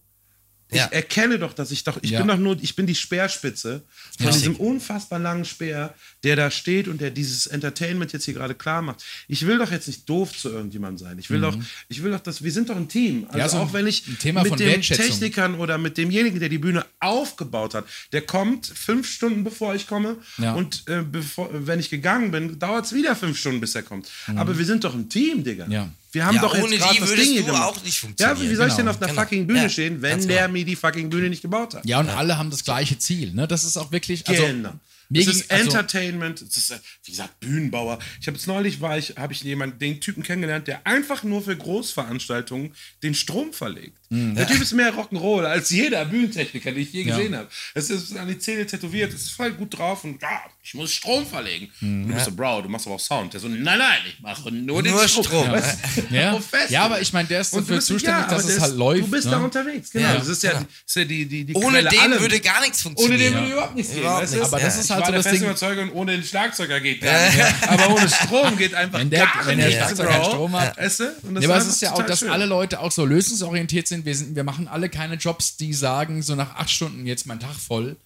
Ich Ja. erkenne doch, dass ich doch, ich Ja. bin doch nur, ich bin die Speerspitze von Ja. diesem unfassbar langen Speer, der da steht und der dieses Entertainment jetzt hier gerade klar macht. Ich will doch jetzt nicht doof zu irgendjemandem sein. Ich will doch, ich will doch, dass wir sind doch ein Team. Also Mhm. So auch wenn ich mit Wertschätzung. Technikern oder mit demjenigen, der die Bühne aufgebaut hat, der kommt fünf Stunden bevor ich komme und äh, bevor, wenn ich gegangen bin, dauert es wieder fünf Stunden, bis er kommt. Aber wir sind doch ein Team, Digga. Mhm. Ja. Wir haben Ja, doch jetzt ohne die würdest Ding du gemacht. auch nicht Ja, funktionieren. wie soll ich denn Genau. auf einer Genau. fucking Bühne Ja, stehen, wenn der genau. mir die fucking Bühne nicht gebaut hat? Ja, und alle haben das gleiche Ziel. Ne? Das ist auch wirklich. Also, Genau. es ist also- Entertainment, es ist, wie gesagt, Bühnenbauer. Ich habe jetzt neulich, war ich, habe ich jemanden, den Typen kennengelernt, der einfach nur für Großveranstaltungen den Strom verlegt. Mhm. Der Typ ist mehr Rock'n'Roll als jeder Bühnentechniker, den ich je gesehen habe. Es ist an die Zähne tätowiert, es ist voll gut drauf und ja, ich muss Strom verlegen. Mhm. Du bist so, Bro, du machst aber auch Sound. Der so, nein, nein, ich mache nur den Nur Strom. Strom. Ja. Ja, aber ich meine, der ist dafür zuständig, ja, dass es der halt läuft. Du bist ne? da unterwegs, genau. Ja, das ist ja, das ist ja die, die, die Ohne Quelle den allem. würde gar nichts Ohne funktionieren. den würde überhaupt nichts gehen. Nichts. Aber das Ja. ist Ich halt war so der das Ding. Und ohne den Schlagzeuger geht gar nicht. Aber ohne Strom geht einfach Wenn der- gar wenn der nichts, Schlagzeuger Bro. keinen Strom hat. Weißt du? Und das Ja, aber es ist ja auch, dass alle Leute auch so lösungsorientiert sind. Wir, sind. wir machen alle keine Jobs, die sagen, so nach acht Stunden jetzt mein Tag voll,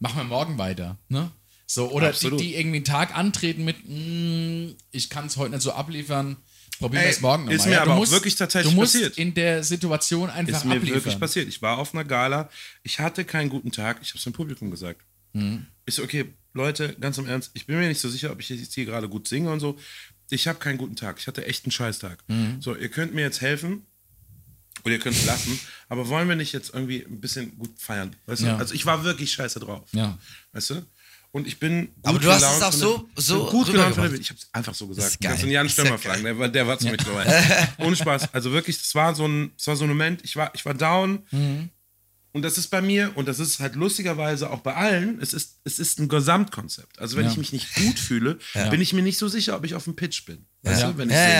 machen wir morgen weiter. Ne? So, oder die, die irgendwie einen Tag antreten mit, "Mm, ich kann es heute nicht so abliefern, probieren wir es morgen nochmal. ist mir Ja, du aber auch wirklich tatsächlich Du musst passiert. in der Situation einfach ist mir abliefern. wirklich passiert. Ich war auf einer Gala, ich hatte keinen guten Tag, ich habe es dem Publikum gesagt. Mhm. Ich so, okay, Leute, ganz im Ernst, ich bin mir nicht so sicher, ob ich jetzt hier gerade gut singe und so. Ich habe keinen guten Tag, ich hatte echt einen Scheißtag. Mhm. So, ihr könnt mir jetzt helfen oder ihr könnt es lassen, aber wollen wir nicht jetzt irgendwie ein bisschen gut feiern? Weißt Ja. du? Also ich war wirklich scheiße drauf. Ja. Weißt du? Und ich bin gut Aber du hast es auch so- der- so gut gelaunt von der. Bühne. Ich habe es einfach so gesagt. ist Du kannst geil. den Jan Ist Stömer ja fragen, der war, der war ziemlich dabei. Ohne Spaß. Also wirklich, das war so ein, das war so ein Moment, ich war, ich war down. Mhm. Und das ist bei mir, und das ist halt lustigerweise auch bei allen, es ist, es ist ein Gesamtkonzept. Also wenn Ja. ich mich nicht gut fühle, bin ich mir nicht so sicher, ob ich auf dem Pitch bin. Weißt Ja. du, wenn ich Ja, singe.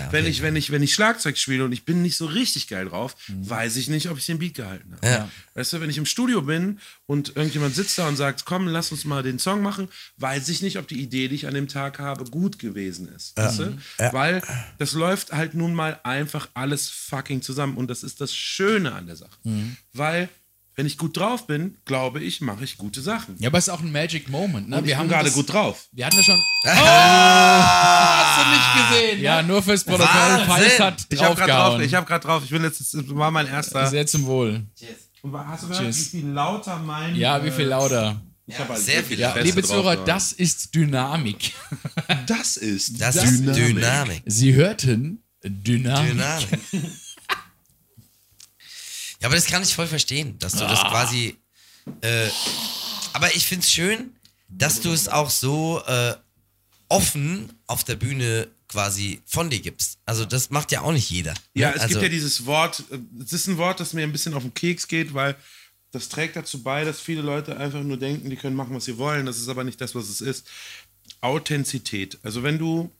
ja, wenn, ich, wenn, ich, wenn ich Schlagzeug spiele und ich bin nicht so richtig geil drauf, weiß ich nicht, ob ich den Beat gehalten habe. Weißt du, wenn ich im Studio bin und irgendjemand sitzt da und sagt, komm, lass uns mal den Song machen, weiß ich nicht, ob die Idee, die ich an dem Tag habe, gut gewesen ist. Weißt du? Weil das läuft halt nun mal einfach alles fucking zusammen. Und das ist das Schöne an der Sache. Weil, wenn ich gut drauf bin, glaube ich, mache ich gute Sachen. ja, aber es ist auch ein Magic Moment. Ne? Und wir ich haben gerade gut drauf. Wir hatten ja schon. Oh! Hast du nicht gesehen? Ja, nur fürs Protokoll. Falls hat Ich habe gerade drauf, ich habe gerade drauf. Ich bin letztes, das war mein erster. Sehr zum Wohl. Und hast du gehört, Tschüss. wie viel lauter mein. Ja, wie viel lauter. Ich hab halt sehr viel Ja, liebe Zuhörer, das ist Dynamik. Das ist Das, ist Dynamik. Sie hörten Dynamik. Dynamik. Ja, aber das kann ich voll verstehen, dass du das Ah. quasi. Äh, aber ich finde es schön, dass du es auch so äh, offen auf der Bühne quasi von dir gibst. Also, das macht ja auch nicht jeder. Ja, ne? es also, gibt ja dieses Wort, äh, es ist ein Wort, das mir ein bisschen auf den Keks geht, weil das trägt dazu bei, dass viele Leute einfach nur denken, die können machen, was sie wollen. Das ist aber nicht das, was es ist. Authentizität. Also wenn du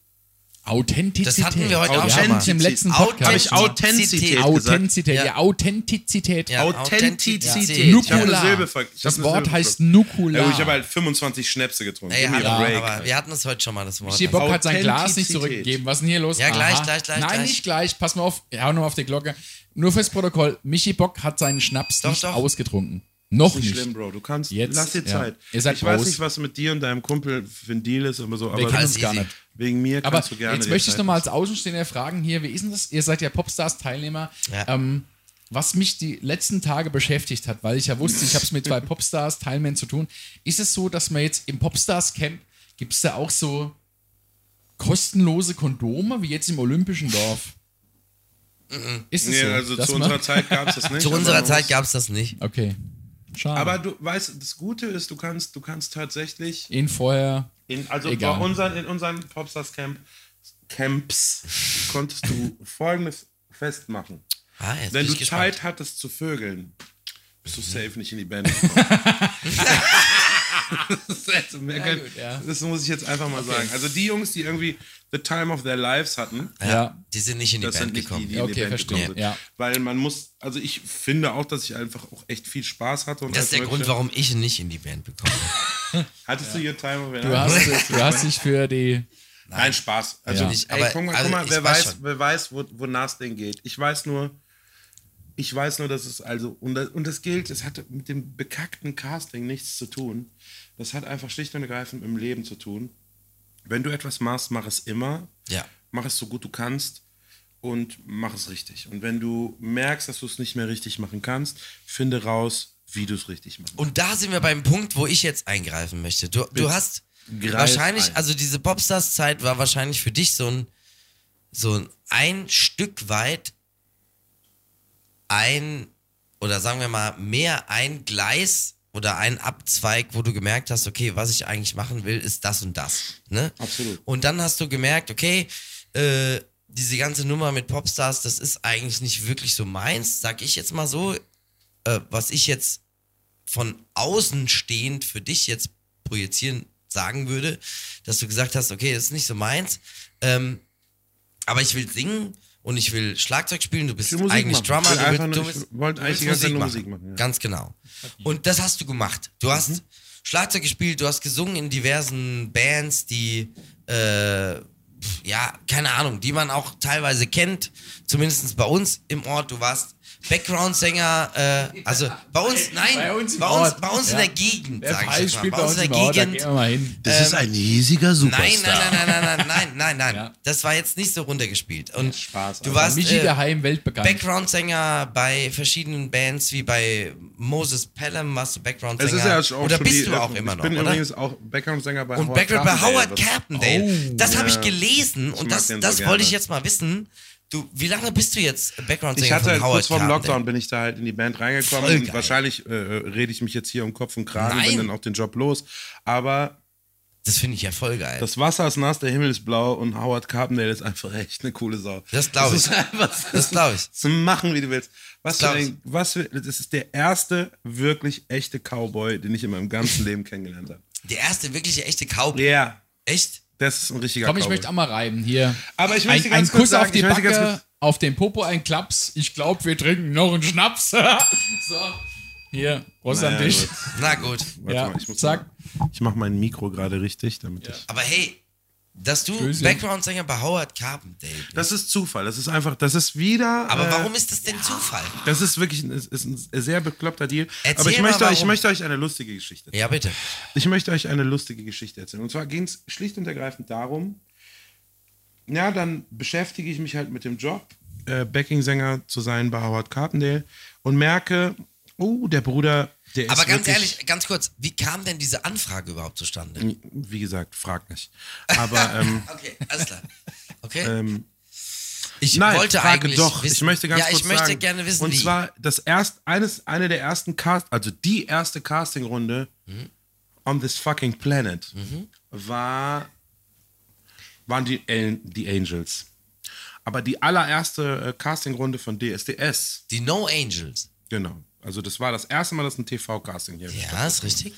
Authentizität. Das hatten wir heute auch schon mal. im letzten Authentizität. Podcast. Habe ich Authentizität gesagt? Authentizität. Ja. Ja, Authentizität. Ja, Authentizität. Nukular. Das Wort heißt. Nukular. Ja, ich habe halt 25 Schnäpse getrunken. Ja, ja, break. aber wir hatten es heute schon mal, das Wort. Michi Bock hat sein Glas nicht zurückgegeben. Was ist denn hier los? Ja, gleich, Aha. gleich, gleich, Nein, gleich. nicht gleich. Pass mal auf. Hau noch auf die Glocke. Nur fürs Protokoll. Michi Bock hat seinen Schnaps Doch, nicht doch. ausgetrunken. Noch Nicht nicht. schlimm, Bro. Du kannst. Jetzt, lass dir ja. Zeit. Ihr seid ich weiß Pros. nicht, was mit dir und deinem Kumpel für ein Deal ist, aber so. Wir Aber kennen uns gar nicht. Wegen mir Aber kannst du gerne. jetzt möchte ich Zeit noch mal als Außenstehender fragen hier, wie ist denn das? Ihr seid ja Popstars-Teilnehmer. Ja. Ähm, was mich die letzten Tage beschäftigt hat, weil ich ja wusste, ich habe es mit zwei Popstars-Teilnehmern zu tun, ist es so, dass man jetzt im Popstars-Camp, gibt es da auch so kostenlose Kondome, wie jetzt im Olympischen Dorf? Ist es Nee, so? also zu unserer Zeit gab es das nicht. Zu unserer Zeit gab es das nicht. Okay. Schade. Aber du weißt, das Gute ist, du kannst, du kannst tatsächlich ihn vorher. in, also Egal. bei unseren, in unseren Popstars Camp, Camps konntest du folgendes festmachen. Ah, Wenn du gespannt. Zeit hattest zu vögeln, bist du safe nicht in die Band gekommen. das, ist jetzt mehr Ja, gut, ja. das muss ich jetzt einfach mal sagen. Also die Jungs, die irgendwie the time of their lives hatten, Ja, Ja. Die sind nicht in die das Band sind nicht gekommen. die, die in Okay, die Band verstehe, gekommen sind. ja. Weil man muss, also ich finde auch, dass ich einfach auch echt viel Spaß hatte. Und Das ist der Grund, warum ich nicht in die Band bekommen habe. Hattest du your time of your Du du hast dich für die. Nein, Spaß. Also, Ja. ey, Aber- guck mal, also guck mal ich wer weiß weiß, wer weiß, wo, wonach es denen geht. Ich weiß nur, Ich weiß nur, dass es also, und das, und das gilt, es hat mit dem bekackten Casting nichts zu tun. Das hat einfach schlicht und ergreifend mit dem Leben zu tun. Wenn du etwas machst, mach es immer. Ja. Mach es so gut du kannst und mach es richtig. Und wenn du merkst, dass du es nicht mehr richtig machen kannst, finde raus, wie du es richtig machst. Und da sind wir beim Punkt, wo ich jetzt eingreifen möchte. Du, du hast Greif wahrscheinlich, ein. also diese Popstars-Zeit war wahrscheinlich für dich so ein, so ein, ein Stück weit ein, oder sagen wir mal, mehr ein Gleis oder ein Abzweig, wo du gemerkt hast, okay, was ich eigentlich machen will, ist das und das. Ne? Absolut. Und dann hast du gemerkt, okay, äh, diese ganze Nummer mit Popstars, das ist eigentlich nicht wirklich so meins, sag ich jetzt mal so. Äh, was ich jetzt von außen stehend für dich jetzt projizieren sagen würde, dass du gesagt hast, okay, das ist nicht so meins, ähm, aber ich will singen und ich will Schlagzeug spielen, du bist Musik eigentlich machen. Drummer, du, willst, du nur- ich willst, wollte du eigentlich willst Zeit nur Musik Musik machen. machen, ja. Ganz genau. Und das hast du gemacht. Du hast Schlagzeug gespielt, du hast gesungen in diversen Bands, die äh, ja, keine Ahnung, die man auch teilweise kennt, zumindest bei uns im Ort. Du warst Background-Sänger, äh, also bei uns, nein, bei uns, bei uns, bei uns in der Gegend, der sag ich jetzt mal. Bei uns in der Gegend, Ort, Gegend. Ähm, das ist ein riesiger Superstar. Nein, nein, nein, nein, nein, nein, nein, nein. Ja. Das war jetzt nicht so runtergespielt. Und ja, Spaß, du also warst Michi äh, daheim weltbekannt. Background-Sänger bei verschiedenen Bands, wie bei Moses Pelham warst du Background-Sänger. Ja oder bist die, du auch immer noch, Ich bin oder? übrigens auch Background-Sänger bei und Background bei Howard Carpendale. Oh, das habe ich gelesen ich und das, das wollte ich jetzt mal wissen Du, wie lange bist du jetzt Ich Background-Sänger hatte von halt Howard kurz vor dem Carpendale? Lockdown bin ich da halt in die Band reingekommen und wahrscheinlich äh, rede ich mich jetzt hier um Kopf und Kragen, Nein. bin dann auch den Job los. Aber Das finde ich ja voll geil. das Wasser ist nass, der Himmel ist blau und Howard Carpendale ist einfach echt eine coole Sau. Das glaub ich. einfach Das glaub ich. Zu machen, wie du willst. Was Das für ein, was für, das ist der erste wirklich echte Cowboy, den ich in meinem ganzen Leben kennengelernt habe. Der erste wirkliche echte Cowboy. Ja, Echt? Das ist ein richtiger Komm, ich Cowboy. möchte auch mal reiben. Hier. Aber ich möchte ein, ganz ein kurz Kuss sagen, auf die Backe, auf den Popo ein Klaps. Ich glaube, wir trinken noch einen Schnaps. so. Hier, Prost an Naja, dich. gut. Na gut. Warte Ja, mal, ich muss zack. Mal, ich mache mein Mikro gerade richtig, damit ich. Aber hey, dass du. Background-Sänger bei Howard Carpendale bist. Das ist Zufall. Das ist einfach, das ist wieder. Aber äh, warum ist das denn Zufall? Das ist wirklich ein, ist ein sehr bekloppter Deal. Erzähl Aber ich mal, möchte, euch, ich warum. möchte euch eine lustige Geschichte erzählen. Ja, bitte. Ich möchte euch eine lustige Geschichte erzählen. Und zwar ging es schlicht und ergreifend darum, ja, dann beschäftige ich mich halt mit dem Job, äh, Backing-Sänger zu sein bei Howard Carpendale und merke, oh, der Bruder, der Aber ganz ehrlich, ganz kurz, wie kam denn diese Anfrage überhaupt zustande? Wie gesagt, frag nicht. Aber ähm, Okay, alles klar. Okay. ähm, ich Nein, wollte frage eigentlich doch. wissen. ich möchte ganz ja, kurz ich möchte sagen. gerne wissen, Und wie. zwar das erst, eines, eine der ersten Cast, also die erste Castingrunde Mhm. on this fucking planet war, waren die, die Angels. Aber die allererste äh, Castingrunde von DSDS, die No Angels. genau. Also das war das erste Mal, dass ein TV-Casting hier Ja, ist richtig.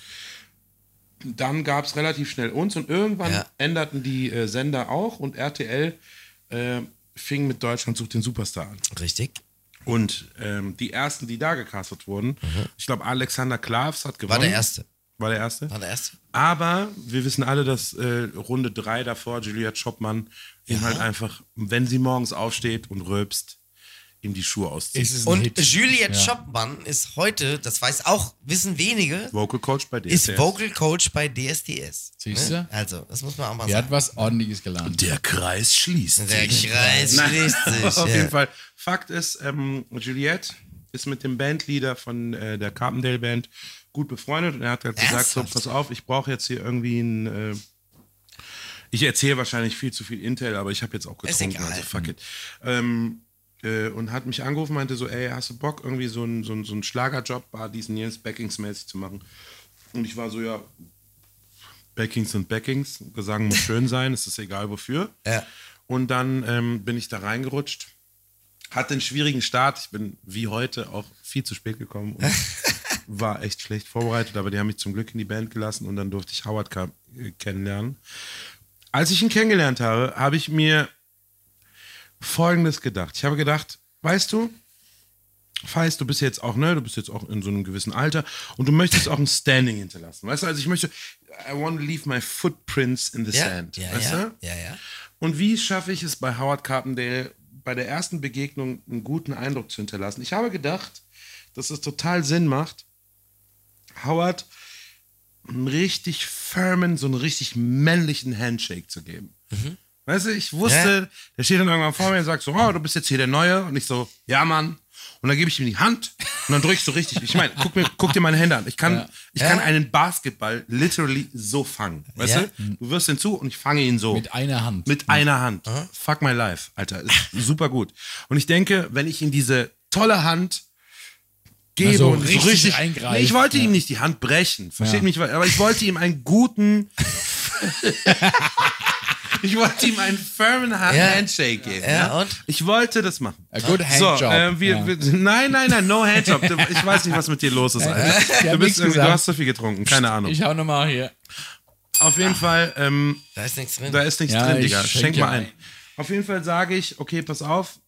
dann gab es relativ schnell uns und irgendwann Ja. änderten die äh, Sender auch und RTL äh, fing mit Deutschland sucht den Superstar an. Richtig. Und ähm, die ersten, die da gecastet wurden, ich glaube, Alexander Klavs hat gewonnen. Mhm. War der erste. War der erste. War der erste. Aber wir wissen alle, dass äh, Runde drei davor Juliette Schoppmann ihm halt einfach, wenn sie morgens aufsteht und röpst, ihm die Schuhe ein Und Hit. Juliette Ja. Schoppmann ist heute, das weiß auch, wissen wenige, Vocal Coach bei DSDS. ist Vocal Coach bei DSDS. Siehst Ne? du? Also, das muss man auch mal Der hat sagen. was Ordentliches gelernt. Der Kreis schließt Der sich. Kreis schließt sich. Auf ja. jeden Fall. Fakt ist, ähm, Juliette ist mit dem Bandleader von äh, der Carpendale Band gut befreundet und er hat halt gesagt, so, pass auf, ich brauche jetzt hier irgendwie ein äh, ich erzähle wahrscheinlich viel zu viel Intel, aber ich habe jetzt auch Ist getrunken, egal. also fuck it. Ähm, äh, und hat mich angerufen, meinte so, ey, hast du Bock, irgendwie so einen so einen- so einen Schlagerjob, war diesen Jens Backings-mäßig zu machen? Und ich war so, ja, Backings sind Backings, Gesang muss schön sein, es ist egal wofür. Ja. Und dann ähm, bin ich da reingerutscht. Hatte einen schwierigen Start. Ich bin wie heute auch viel zu spät gekommen und war echt schlecht vorbereitet, aber die haben mich zum Glück in die Band gelassen und dann durfte ich Howard äh, kennenlernen. Als ich ihn kennengelernt habe, habe ich mir Folgendes gedacht. Ich habe gedacht, weißt du, Feist, du bist jetzt auch, ne, du bist jetzt auch in so einem gewissen Alter und du möchtest auch ein Standing hinterlassen. Weißt du, also ich möchte, I want to leave my footprints in the Ja, sand. ja, weißt ja, du? ja, ja. Und wie schaffe ich es bei Howard Carpendale bei der ersten Begegnung einen guten Eindruck zu hinterlassen. Ich habe gedacht, dass es total Sinn macht, Howard einen richtig firmen, so einen richtig männlichen Handshake zu geben. Weißt du, ich wusste, der steht dann irgendwann vor mir und sagt so, oh, du bist jetzt hier der Neue. Und ich so, ja, Mann. Und dann gebe ich ihm die Hand und dann drücke ich so richtig. Ich meine, guck, mir, guck dir meine Hände an. Ich kann, Ja. ich kann einen Basketball literally so fangen. Weißt Ja. du? Du wirst ihn zu und ich fange ihn so. Mit einer Hand. Mit einer Hand. Fuck my life, Alter. Ist super gut. Und ich denke, wenn ich ihm diese tolle Hand gebe Also und so richtig richtig. eingreifen, Nee, ich wollte ja. ihm nicht die Hand brechen. Versteht Ja. mich, aber ich wollte ihm einen guten. ich wollte ihm einen firmen Hand Ja. Handshake geben. Ja, und? Ich wollte das machen. A good So, handjob. äh, wir, ja. wir, nein, nein, nein, no handjob. Ich weiß nicht, was mit dir los ist, Du, bist du hast so viel getrunken, keine Ahnung. Ich hau nochmal hier. Auf jeden Fall, ähm, Da ist nichts drin. da ist nichts Ja, drin, ich Digga. schenk mal ein. ein. Auf jeden Fall sage ich, okay, pass auf.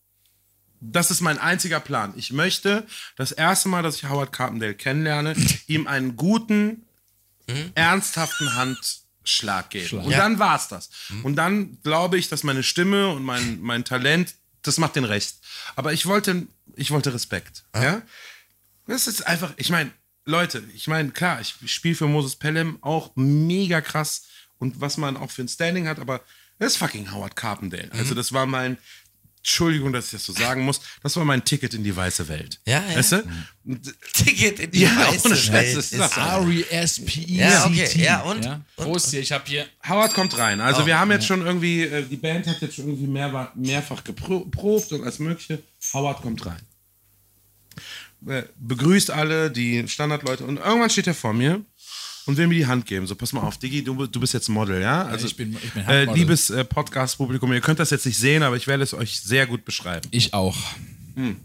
Das ist mein einziger Plan. Ich möchte das erste Mal, dass ich Howard Carpendale kennenlerne, ihm einen guten, ernsthaften Handschlag geben. Schlag. Und Ja. dann war's das. Und dann glaube ich, dass meine Stimme und mein, mein Talent, das macht den Rest. Aber ich wollte, ich wollte Respekt. Ja? Das ist einfach, ich meine, Leute, ich meine, klar, ich spiele für Moses Pelham auch mega krass und was man auch für ein Standing hat, aber das ist fucking Howard Carpendale. Also Mhm. das war mein, Entschuldigung, dass ich das so sagen muss, das war mein Ticket in die weiße Welt. Ja, ja. Weißt du? Ticket in die Ja, weiße ohne Welt. das Ist ist so. R-E-S-P-E-C-T. Ja, okay, ja, und? Ja? Prost hier, ich hab hier. Howard kommt rein. Also Oh, wir haben jetzt schon irgendwie, äh, die Band hat jetzt schon irgendwie mehr, mehrfach geprobt und als mögliche. Howard kommt rein. Äh, begrüßt alle, die Standardleute und irgendwann steht er vor mir und will mir die Hand geben. So, pass mal auf, Digi, du, du bist jetzt Model, ja? Also, ich bin- ich bin äh, Handmodel. Liebes äh, Podcast-Publikum, ihr könnt das jetzt nicht sehen, aber ich werde es euch sehr gut beschreiben. Ich auch. Hm.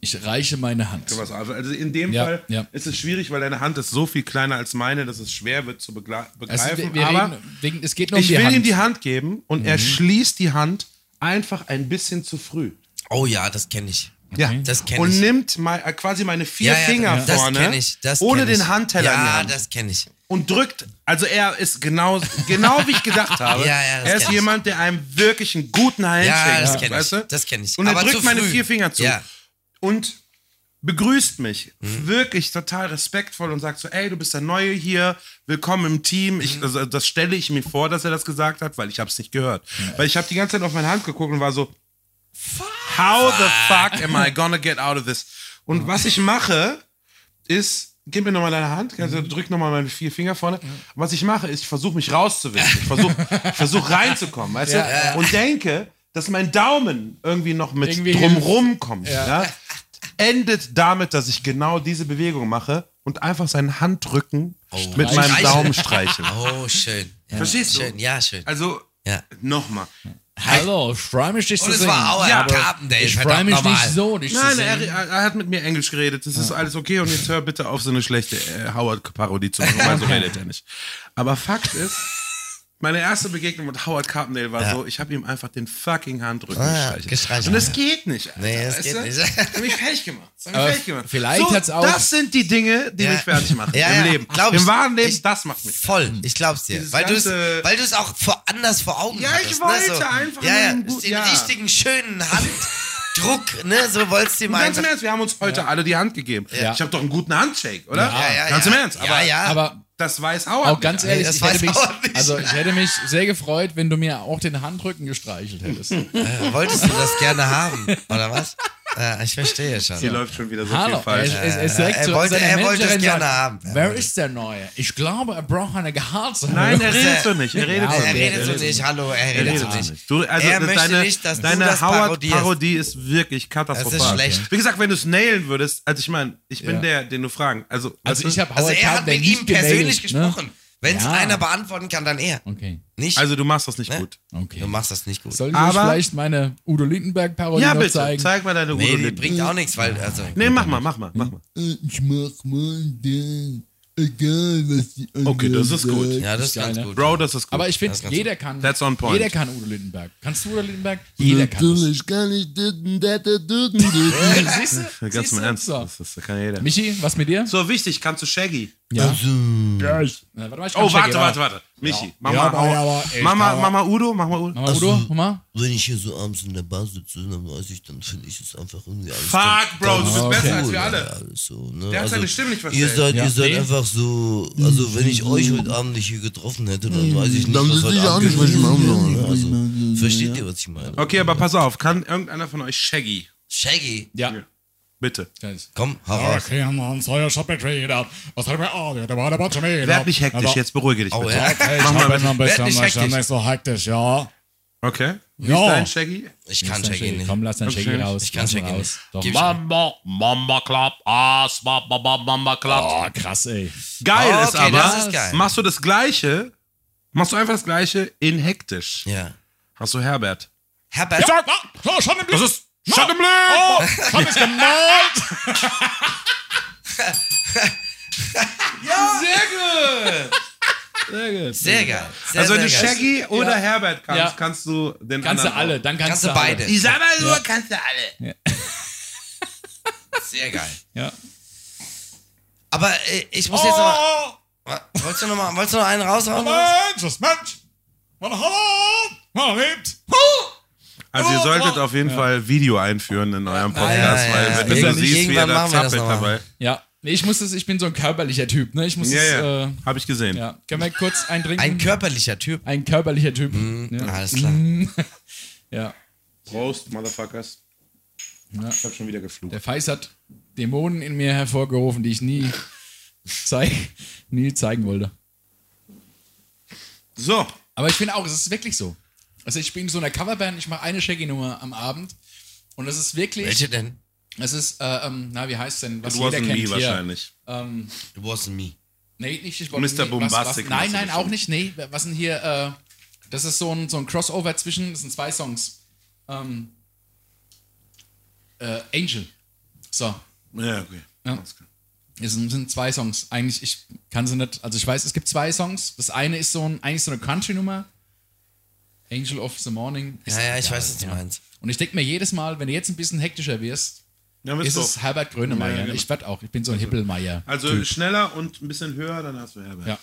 Ich reiche meine Hand. Was- Also in dem Ja, Fall ja. ist es schwierig, weil deine Hand ist so viel kleiner als meine, dass es schwer wird zu begla- Also, begreifen. wir, wir aber wegen, es geht nur um ich die will Hand. ihm die Hand geben und Mhm. er schließt die Hand einfach ein bisschen zu früh. Oh ja, das kenne ich. Ja, Das kenn und ich. nimmt mal, äh, quasi meine vier Ja, ja, Finger das vorne, kenn ich. Das ohne kenn den. Handteller Ja, das kenne ich. und drückt. Also er ist genau, genau wie ich gedacht habe. Ja, ja, das er ist kenn ich. jemand, der einem wirklich einen guten Handshake Ja, das macht, kenne weißt ich. du? Das kenne ich. Und er Aber drückt meine vier Finger zu Ja. und begrüßt mich Mhm. wirklich total respektvoll und sagt so, ey, du bist der Neue hier, willkommen im Team. Ich, Mhm. also, das stelle ich mir vor, dass er das gesagt hat, weil ich habe es nicht gehört. Weil ich habe die ganze Zeit auf meine Hand geguckt und war so, how the fuck am I gonna get out of this? Und was ich mache, ist, gib mir nochmal deine Hand, also drück nochmal meine vier Finger vorne. Was ich mache, ist, ich versuche mich rauszuwinden. Ich versuche versuch reinzukommen, weißt du? Und denke, dass mein Daumen irgendwie noch mit Irgendwie drumrum kommt. Ja. Endet damit, dass ich genau diese Bewegung mache und einfach seinen Handrücken mit meinem. Daumen streiche. Oh, schön. Ja, Verstehst du? Schön, ja, schön. Also, Ja. nochmal. Hallo, ich freue mich, dich zu Und es sehen. war Howard Ja, Carpendale. ich freue mich nicht so, dich Nein, zu er, sehen. er hat mit mir Englisch geredet. Das ist alles okay und jetzt hör bitte auf, so eine schlechte äh, Howard-Parodie zu machen, weil so redet er nicht. Aber Fakt ist, meine erste Begegnung mit Howard Carpendale war so, ich habe ihm einfach den fucking Handrücken Ah, gestreichelt. gestreichelt. Und es geht nicht. Alter, Nee, es weißt geht du? nicht. Das hat mich fertig gemacht. Das hat mich fertig gemacht. vielleicht so, hat's auch- Das sind die Dinge, die Ja. mich fertig machen Ja, im ja, Leben. glaub Im ich. wahren Leben, Ich- das macht mich Voll, ich glaub's dir. Dieses Weil du es ganze- weil du's auch vor, anders vor Augen Ja, ich hattest. wollte ne? so, einfach ja, ja, einen gut- den ja. richtigen, schönen Handdruck, ne? So wolltest du Und ganz im Ernst, wir haben uns heute alle die Hand gegeben. Ja. Ich habe doch einen guten Handshake, oder? Ja, ja, ganz ja. im Ernst. Ja, Aber, ja. Aber das weiß Howard auch ganz ehrlich, das ich weiß hätte, mich, also ich hätte mich sehr gefreut, wenn du mir auch den Handrücken gestreichelt hättest. Äh, wolltest du das gerne haben, oder was? Ja, ich verstehe schon. Hier läuft schon wieder so Hallo, viel falsch. er, er, er, sagt er zu wollte- er wollte es gerne sagt, haben. Er Wer ist der Neue? Ich glaube, er braucht eine Gehaltserhöhung. Nein, er redet er- so nicht. Er redet Ja, so Er redet so nicht, hallo, er Er redet so so nicht. Du, also er möchte deine, nicht, dass du deine das parodierst. Howard-Parodie ist wirklich katastrophal. Das ist schlecht. Wie gesagt, wenn du es nailen würdest, also ich meine, ich bin Ja. der, den du fragen. Also, Also ich du? habe Also er hat mit ihm persönlich ne? gesprochen. Wenn es Ja. einer beantworten kann, dann er. Okay, Nicht? also du machst das nicht Ne? gut. okay. du machst das nicht gut. Soll ich Aber- vielleicht meine Udo Lindenberg-Parodie Ja, bitte. zeigen? Zeig mal deine nee, Udo die Lindenberg. bringt auch nichts, weil, also. Nee, mach mal, mach mal, mach mal. Ich mach mal den, egal was die Okay, das ist gut. Ja, das ist ganz ne? gut. Bro, das ist gut. Aber ich finde, jeder kann. That's on point. Jeder kann Udo Lindenberg. Kannst du Udo Lindenberg? Jeder kann das. Natürlich kann ich das, das, das, das. Siehst du? Ganz im du? Ernst, das kann jeder. Michi, was mit dir? So wichtig, kannst du Shaggy? Ja. Also, Ja, warte mal, ich Oh, warte, warte, warte. Michi, Ja, aber- hau- ja, aber mal, glaube- mach mal Udo, mach mal Udo. Mach mal, Udo, mach mal. wenn ich hier so abends in der Bar sitze, dann weiß ich, dann finde ich es einfach irgendwie alles. Fuck, Bro, du bist besser als cool, wir alle. ja, alles so, ne? Der hat seine Stimme nicht Ihr verstellt. seid, Ja. ihr seid Nee. einfach so, also wenn ich euch heute Abend nicht hier getroffen hätte, dann weiß ich nicht, Dann was heute ich auch nicht, was ich gewesen machen soll. ne? Also, versteht ihr, was ich meine? Okay, aber pass auf, kann irgendeiner von euch Shaggy? Shaggy, Ja. Bitte. komm, hau raus. Okay, I'm on Sawyer Shop Trader. Was hat mir auch? Der war der Bottom Werd nicht hektisch, jetzt beruhige dich Oh, bitte. ja. Okay, ich Mach mal ein bisschen, nicht ich bin hektisch. nicht so hektisch, ja. Okay. Wie Ja. ist dein Shaggy? Ich kann Shaggy nicht. Komm, lass Okay. Shaggy raus. Ich kann Shaggy raus. nicht. Doch. Mamba, Mamba Club, Ass, Mamba, Mamba, Mamba Club. Oh, krass, ey. Geil Oh, ist okay, aber, das ist geil. machst du das Gleiche, machst du einfach das Gleiche in hektisch. Ja. Hast du Herbert. Herbert, Sag, ah, oh, schon im Blick. Das ist Schattenblick! Oh, hab ich gemalt. Sehr gut! Sehr gut. sehr geil. Sehr, Also wenn du sehr geil. Shaggy oder Ja. Herbert kannst, Ja. kannst du den Kannst du anderen alle, auch. dann kannst, Kannst du alle. beide. Ich sag mal nur, kannst du alle. Sehr geil. Ja. Aber äh, ich muss jetzt noch mal, wolltest du noch mal, wolltest du noch einen raushauen? Mensch, das Mensch. Man lebt. Also ihr solltet auf jeden Fall Video einführen in eurem Podcast, ja, ja, weil wenn du siehst, wie er irgendwann da machen wir das zappelt dabei. Ja. Nee, ich muss das, ich bin so ein körperlicher Typ, ne? Ich muss Ja, das, ja, äh, hab ich gesehen. ja. Können wir kurz eintrinken? Ein körperlicher Typ. Ein körperlicher Typ. Ja. Alles klar. ja. Prost, Motherfuckers. Ja. Ich hab schon wieder geflucht. Der Feis hat Dämonen in mir hervorgerufen, die ich nie, zeig, nie zeigen wollte. So, Aber ich finde auch, es ist wirklich so. Also ich bin in so einer Coverband, ich mache eine Shaggy-Nummer am Abend und es ist wirklich, Welche denn? es ist, äh, ähm, na, wie heißt denn, was it wasn't kennt me hier. wahrscheinlich. Ähm, It wasn't me. nee, nicht, ich Mr. nee, was- Bombastic Was, nein, nein, auch nicht, nee, was denn hier, äh, das ist so ein, so ein Crossover zwischen, das sind zwei Songs. Ähm, äh, Angel. So, Ja, okay. Ja. Es sind, sind zwei Songs. Eigentlich, ich kann sie nicht. Also ich weiß, es gibt zwei Songs. Das eine ist so ein, eigentlich so eine Country-Nummer. Angel of the Morning. Ist Ja, ja, ich egal, weiß, was du meinst. Und ich denke mir jedes Mal, wenn du jetzt ein bisschen hektischer wirst, Ja, ist es. Herbert Grönemeyer. Ja, ja, genau. Ich werde auch. Ich bin so ein Hippelmeier. Also schneller und ein bisschen höher, dann hast du Herbert. Ja.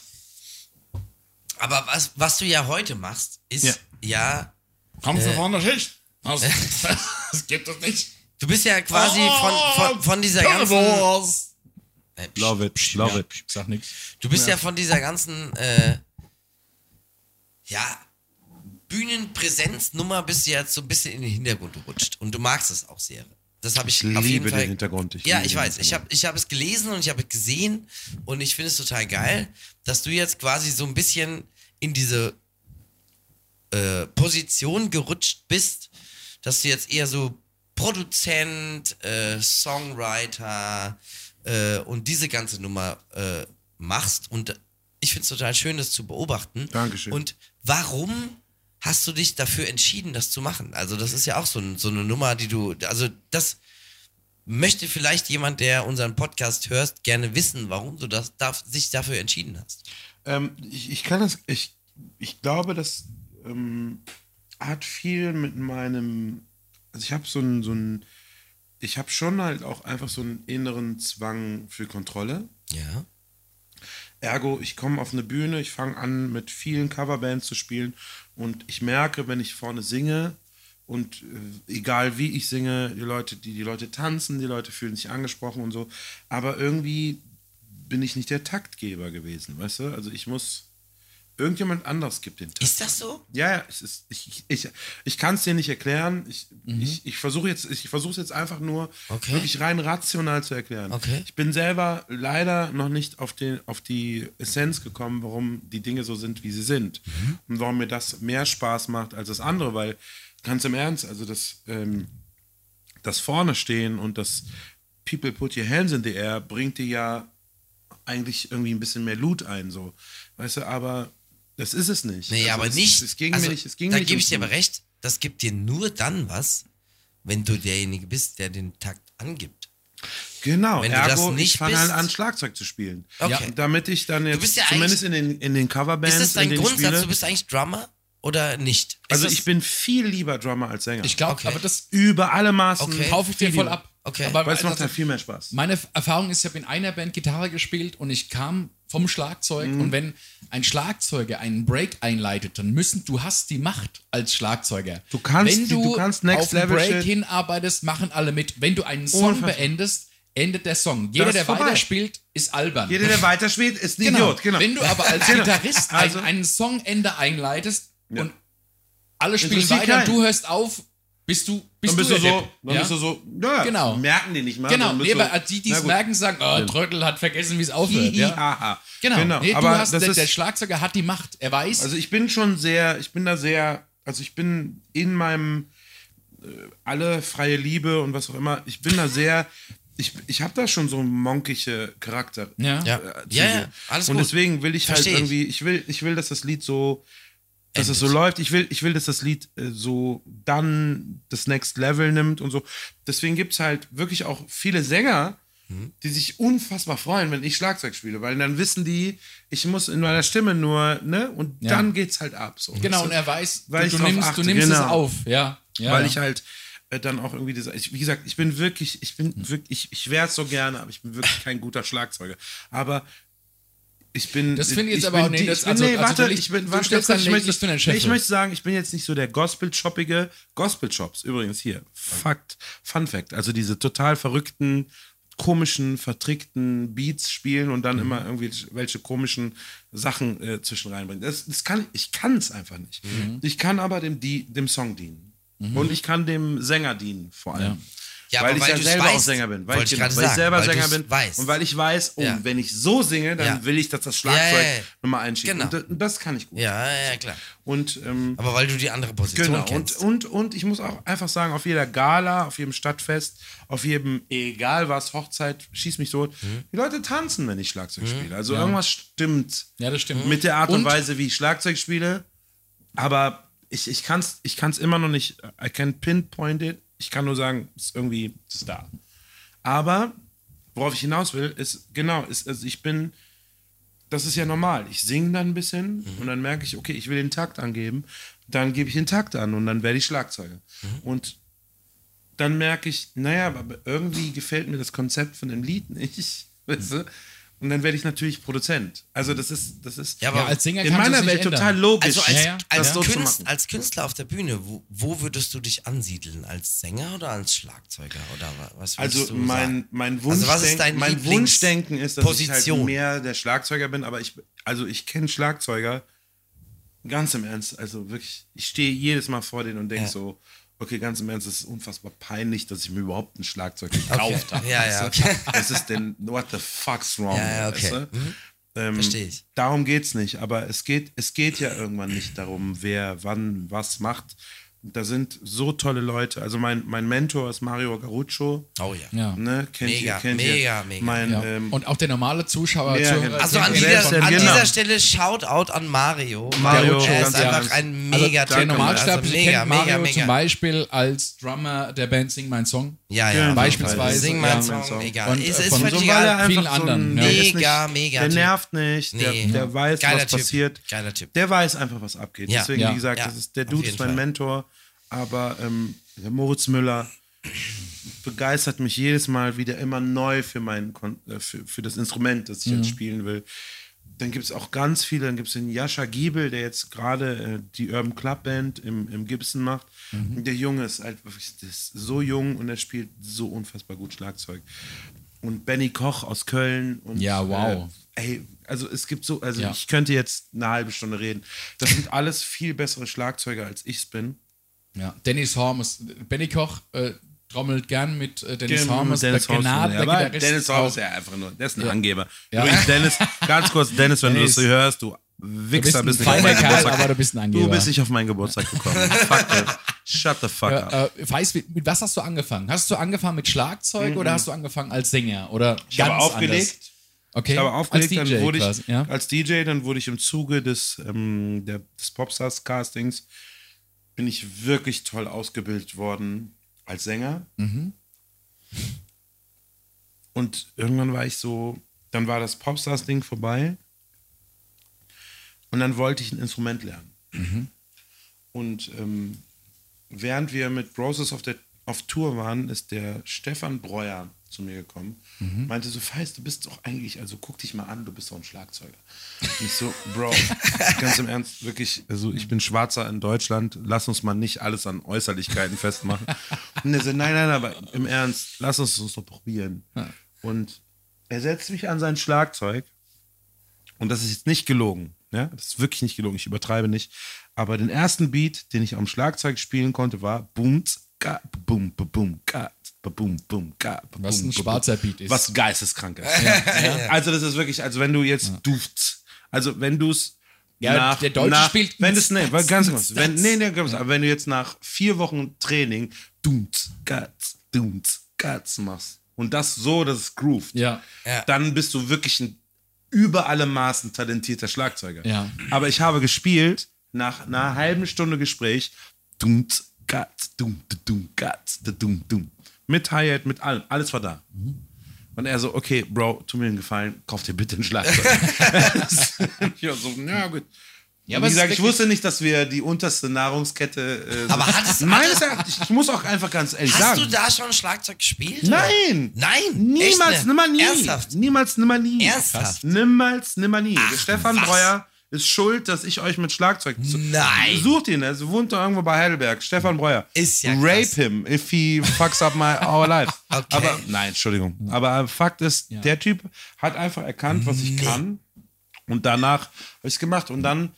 Aber was, was du ja heute machst, ist Ja. ja, Kommst du von der Schicht? Das, das gibt es nicht. du bist ja quasi von, von, von dieser ganzen. Äh, psch, Love it, psch, love ja. it. Sag nix. Du bist ja, von dieser ganzen, äh, ja, Bühnenpräsenznummer bist du jetzt so ein bisschen in den Hintergrund gerutscht. Und du magst es auch sehr. Das habe ich, Ich auf jeden liebe Fall. den Hintergrund. Ich ja, ich weiß. Ich habe ich hab es gelesen und ich habe es gesehen und ich finde es total geil, dass du jetzt quasi so ein bisschen in diese äh, Position gerutscht bist, dass du jetzt eher so Produzent, äh, Songwriter äh, und diese ganze Nummer äh, machst. Und ich finde es total schön, das zu beobachten. Dankeschön. Und warum hast du dich dafür entschieden, das zu machen? Also, das ist ja auch so, ein, so eine Nummer, die du. Also, das möchte vielleicht jemand, der unseren Podcast hört, gerne wissen, warum du das, darf, sich dafür entschieden hast. Ähm, ich, ich kann das, ich, ich glaube, das ähm, hat viel mit meinem, also ich habe so ein, so ein, ich habe schon halt auch einfach so einen inneren Zwang für Kontrolle. Ja. Ergo, ich komme auf eine Bühne, ich fange an, mit vielen Coverbands zu spielen und ich merke, wenn ich vorne singe und äh, egal wie ich singe, die Leute, die, die Leute tanzen, die Leute fühlen sich angesprochen und so, aber irgendwie bin ich nicht der Taktgeber gewesen, weißt du? Also ich muss, irgendjemand anders gibt den Takt. Ist das so? Ja, ja, es ist, ich, ich, ich, kann es dir nicht erklären. Ich, ich, ich versuche jetzt, ich versuche es jetzt einfach nur Okay. wirklich rein rational zu erklären. Okay. Ich bin selber leider noch nicht auf, den, auf die Essenz gekommen, warum die Dinge so sind, wie sie sind. Und warum mir das mehr Spaß macht als das andere, weil ganz im Ernst, also das, ähm, das vorne stehen und das People put your hands in the air bringt dir ja eigentlich irgendwie ein bisschen mehr Loot ein, so. Weißt du, aber das ist es nicht. Nee, Also aber es, nicht. Es ging also, mir nicht, es ging da mir nicht gebe ich dir aber recht, das gibt dir nur dann was, wenn du derjenige bist, der den Takt angibt. Genau, Wenn du ergo, das nicht ich fange halt bist- an, Schlagzeug zu spielen. Okay. Damit ich dann jetzt bist ja zumindest in den, in den Coverbands, Ist das dein Grundsatz? spiele, Du bist eigentlich Drummer oder nicht? Ist also ich bin viel lieber Drummer als Sänger. Ich glaube, Okay. aber das über alle Maßen. Okay. kaufe ich dir voll ab. Okay. Aber Weil es macht also- halt viel mehr Spaß. Meine Erfahrung ist, ich habe in einer Band Gitarre gespielt und ich kam vom Schlagzeug Mhm. und wenn ein Schlagzeuger einen Break einleitet, dann müssen du hast die Macht als Schlagzeuger. Du kannst wenn die- du, du kannst Next auf den Level Break Shit. hinarbeitest, machen alle mit. Wenn du einen Song Unfassbar. beendest, endet der Song. Jeder, der vorbei. weiterspielt, ist albern. Jeder, der weiterspielt, ist ein genau. Idiot. Genau. Wenn du aber als Genau. Gitarrist Also- ein, ein Songende einleitest und alle spielen weiter und du hörst auf, bist du bist dann bist du so, Depp. dann ja? bist du so, ja, Genau. merken die nicht mal. Genau, nee, aber die, die es merken, sagen, oh, Trödel hat vergessen, wie es aufhört. Ja? Aha. Genau, genau. Nee, du aber hast, das der, ist, der Schlagzeuger hat die Macht. Er weiß, Also ich bin schon sehr, ich bin da sehr, also ich bin in meinem äh, alle freie Liebe und was auch immer, ich bin da sehr, ich, ich habe da schon so monkige Charakter. ja. Ja. äh. Ja, ja, alles Und gut. deswegen will ich Versteh ich. halt irgendwie, ich will, ich will, dass das Lied so, dass es so läuft. Ich will, ich will, dass das Lied äh, so dann das Next Level nimmt und so. Deswegen gibt es halt wirklich auch viele Sänger, Mhm. die sich unfassbar freuen, wenn ich Schlagzeug spiele, weil dann wissen die, ich muss in meiner Stimme nur, ne, und Ja. dann geht's halt ab. So, Genau, und er weiß, Weil du, ich du nimmst, achte, du nimmst es genau. auf. Ja. ja weil ja. ich halt äh, dann auch irgendwie das, ich, wie gesagt, ich bin wirklich, ich bin wirklich, ich, ich wäre es so gerne, aber ich bin wirklich kein guter Schlagzeuger. Aber ich bin. Das finde ich jetzt ich aber bin auch- nee, die- das- ich bin, also- nee, warte, ich bin, warte, kurz, ich möchte, nicht nee, Chef ich möchte sagen, ich bin jetzt nicht so der Gospel-choppige Gospel-Chops. Übrigens hier, Fakt, Fun Fact, also diese total verrückten, komischen, vertrickten Beats spielen und Mhm. dann immer irgendwie welche komischen Sachen äh, zwischen reinbringen. Das, das kann, ich kann es einfach nicht. Mhm. Ich kann aber dem, die, dem Song dienen. Und ich kann dem Sänger dienen, vor allem. Ja, weil aber ich weil ja selber weißt, auch Sänger bin. Weil, ich, ich genau, weil ich selber weil Sänger bin. weißt. Und weil ich weiß, oh, Ja. wenn ich so singe, dann Ja. will ich, dass das Schlagzeug Ja, ja, ja. nochmal einschieben. Genau. Und, das, und kann ich gut. Ja, ja, klar. Und, ähm, Aber weil du die andere Position genau. Und, kennst. und, und ich muss auch einfach sagen, auf jeder Gala, auf jedem Stadtfest, auf jedem, egal was, Hochzeit, schieß mich tot, Mhm. die Leute tanzen, wenn ich Schlagzeug spiele. Also irgendwas stimmt Ja, das stimmt. mit der Art und, Und- Weise, wie ich Schlagzeug spiele. Aber ich, ich kann es ich kann's immer noch nicht, I can pinpoint it. Ich kann nur sagen, es ist irgendwie, ist da. Aber worauf ich hinaus will, ist, genau, ist, also ich bin, das ist ja normal. Ich singe dann ein bisschen und dann merke ich, okay, ich will den Takt angeben. Dann gebe ich den Takt an und dann werde ich Schlagzeuger. Und dann merke ich, naja, aber irgendwie gefällt mir das Konzept von dem Lied nicht. Weißt du? Und dann werde ich natürlich Produzent. Also das ist, das ist Ja, aber Ja, als Sänger in meiner Welt ändern. total logisch. Also als, Ja, als, so Künstler, als Künstler auf der Bühne, wo, wo würdest du dich ansiedeln? Als Sänger oder als Schlagzeuger? Oder wa- was Also du mein, mein, Also Wunschdenken, was ist dein mein Lieblings- Wunschdenken ist, dass ich Position? halt mehr der Schlagzeuger bin, aber ich, also ich kenne Schlagzeuger ganz im Ernst, also wirklich, ich stehe jedes Mal vor denen und denke so, okay, ganz im Ernst, es ist unfassbar peinlich, dass ich mir überhaupt ein Schlagzeug gekauft habe. Ja, ja, okay. Was ist denn, what the fuck's wrong? Ja, ja, okay. weißt du? ähm, Versteh ich. Darum geht's nicht, aber es geht, es geht ja irgendwann nicht darum, wer wann was macht. Da sind so tolle Leute. Also mein, mein Mentor ist Mario Garuccio. Oh ja. Ja. Ne, kennt Mega, ihr, kennt mega, ihr. mega. Mein, Ja. ähm, und auch der normale Zuschauer, Zuhörer. Also an, dieser, an genau. dieser Stelle Shoutout an Mario. Mario, er ist ganz einfach ernst. ein also mega der Typ. Normalsterbliche also mega, kennt Mario mega, mega. zum Beispiel als Drummer der Band Sing Mein Song. Ja, ja. Genau. Beispielsweise. Sing Ja. mein Song. Song, egal. Und, ist, äh, ist von völlig so, egal. vielen so anderen, ein- ja. Mega, mega Der Typ. nervt nicht, der, Nee. der weiß, Geiler was Typ. passiert. Geiler Typ. Der weiß einfach, was abgeht. Ja. Deswegen, Ja. wie gesagt, ist, der Dude ist mein Fall. Mentor, aber ähm, der Moritz Müller begeistert mich jedes Mal wieder immer neu für, mein, Kon- äh, für, für das Instrument, das ich jetzt spielen will. Dann gibt es auch ganz viele, dann gibt es den Jascha Giebel, der jetzt gerade äh, die Urban Club Band im, im Gibson macht. Und Der Junge ist halt wirklich ist so jung und er spielt so unfassbar gut Schlagzeug. Und Benny Koch aus Köln. Und, Ja, wow. Äh, ey, also es gibt so, also Ja. ich könnte jetzt eine halbe Stunde reden. Das sind alles viel bessere Schlagzeuger, als ich es bin. Ja. Dennis Hormes, Benny Koch äh, trommelt gern mit äh, Dennis Genau, Hormes, Dennis der Gnade, ja, der Dennis auch. ist ja einfach nur, der ist ein Angeber. Ja. Übrigens, Dennis, ganz kurz, Dennis, wenn Dennis, du das hörst, du Wichser, ein bist nicht auf meinen Geburtstag. aber du bist ein Angeber. Du bist nicht auf meinen Geburtstag gekommen. fuck it. Shut the fuck up. Äh, weiß, mit mit was hast du angefangen? Hast du angefangen mit Schlagzeug oder hast du angefangen als Sänger? Oder Ich habe ganz aufgelegt. Anders? Okay. Ich habe aufgelegt, als DJ dann wurde ich quasi, ja? als DJ, dann wurde ich im Zuge des, ähm, der, des Popstars Castings bin ich wirklich toll ausgebildet worden als Sänger. Mhm. Und irgendwann war ich so, dann war das Popstars Ding vorbei und dann wollte ich ein Instrument lernen. Mhm. Und ähm, während wir mit Roses of the, auf Tour waren, ist der Stefan Breuer zu mir gekommen. Meinte so, Feist, du bist doch eigentlich, also guck dich mal an, du bist doch ein Schlagzeuger. Und ich so, Bro, ganz im Ernst, wirklich, also ich bin Schwarzer in Deutschland, lass uns mal nicht alles an Äußerlichkeiten festmachen. Und er so, nein, nein, aber im Ernst, lass uns das doch probieren. Und er setzt mich an sein Schlagzeug und das ist jetzt nicht gelogen. Ja? Das ist wirklich nicht gelogen, ich übertreibe nicht. Aber den ersten Beat, den ich am Schlagzeug spielen konnte, war Boom, ska, boom, boom, boom, ka, boom, boom, ka, boom, Was ein boom, schwarzer boom. Beat ist. Was geisteskrank ist. Also das ist wirklich, also wenn du jetzt duft, also wenn du es Ja, nach, der Deutsche nach, spielt wenn es nee, ganz kurz, wenn, nee, nee, ganz, aber wenn du jetzt nach vier Wochen Training Dunz, Gatz, Dunz, Gatz machst und das so, dass es groovt, Ja. Ja. dann bist du wirklich ein über alle Maßen talentierter Schlagzeuger. Ja. Aber ich habe gespielt, nach einer halben Stunde Gespräch, Dunz, Gatz, dum, dum, Gatz, dum, dum. Mit Hi-Hat, mit allem, alles war da. Und er so, okay, Bro, tu mir einen Gefallen, kauf dir bitte ein Schlagzeug. ich war so, na gut. Ja, Ja, aber Wie gesagt, ich wusste nicht, dass wir die unterste Nahrungskette. Äh, sind. Aber hat es- Meines Erachtens, ich muss auch einfach ganz ehrlich Hast sagen. du da schon Schlagzeug gespielt? Nein! Oder? Nein! Niemals, nimmer nie. Ernsthaft? Niemals, nimmer nie. Ernsthaft? Niemals, nimmer nie. Ach, Stefan was? Breuer ist schuld, dass ich euch mit Schlagzeug Nein. Sucht ihn, er wohnt da irgendwo bei Heidelberg. Stefan Breuer. Ist ja Rape krass. him if he fucks up my our life. Okay. Aber nein, Entschuldigung. Aber äh, Fakt ist, der Typ hat einfach erkannt, was ich kann. Und danach habe ich es gemacht. Und dann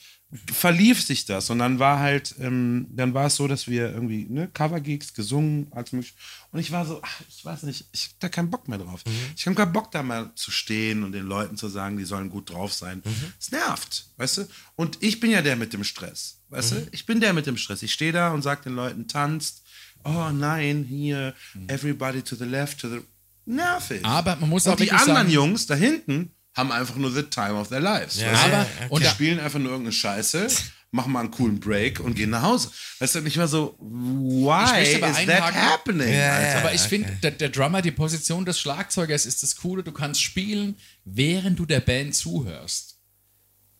verlief sich das. Und dann war halt, ähm, dann war es so, dass wir irgendwie ne, Covergigs gesungen, als möglich. Und ich war so, ach, ich weiß nicht, ich hab da keinen Bock mehr drauf. Ich habe keinen Bock, da mal zu stehen und den Leuten zu sagen, die sollen gut drauf sein. Es nervt, weißt du? Und ich bin ja der mit dem Stress, weißt du? Ich bin der mit dem Stress. Ich stehe da und sage den Leuten, tanzt. Oh nein, hier, everybody to the left, to the. Nervig. Aber man muss auch und die anderen sagen- Jungs da hinten haben einfach nur the time of their lives. Ja? Aber- ja, und die spielen einfach nur irgendeine Scheiße, machen mal einen coolen Break und gehen nach Hause. Weißt du, nicht mal so, why is that happening? Ja. Aber ich finde, der, der Drummer, die Position des Schlagzeugers ist das Coole. Du kannst spielen, während du der Band zuhörst.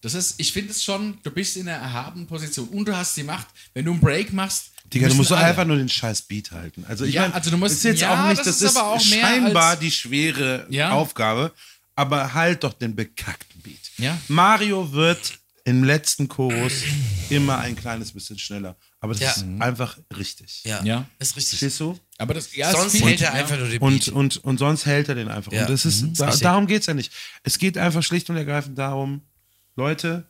Das ist, ich finde es schon, du bist in einer erhabenen Position und du hast die Macht, wenn du einen Break machst. Digga, du musst doch alle- einfach nur den scheiß Beat halten. Also ich Ja, meine, also du musst- ist jetzt ja, auch nicht, das das, ist ist, aber auch mehr scheinbar als- die schwere Ja. Aufgabe, aber halt doch den bekackten Beat. Ja. Mario wird im letzten Chorus immer ein kleines bisschen schneller, aber das Ja. ist einfach richtig. Ja, Ja. ist richtig. Verstehst du? Aber das, ja, es Sonst hält er ja. einfach nur den Und, Beat. und, und sonst hält er den einfach. Ja. Und das ist, da, richtig. darum geht es ja nicht. Es geht einfach schlicht und ergreifend darum, Leute,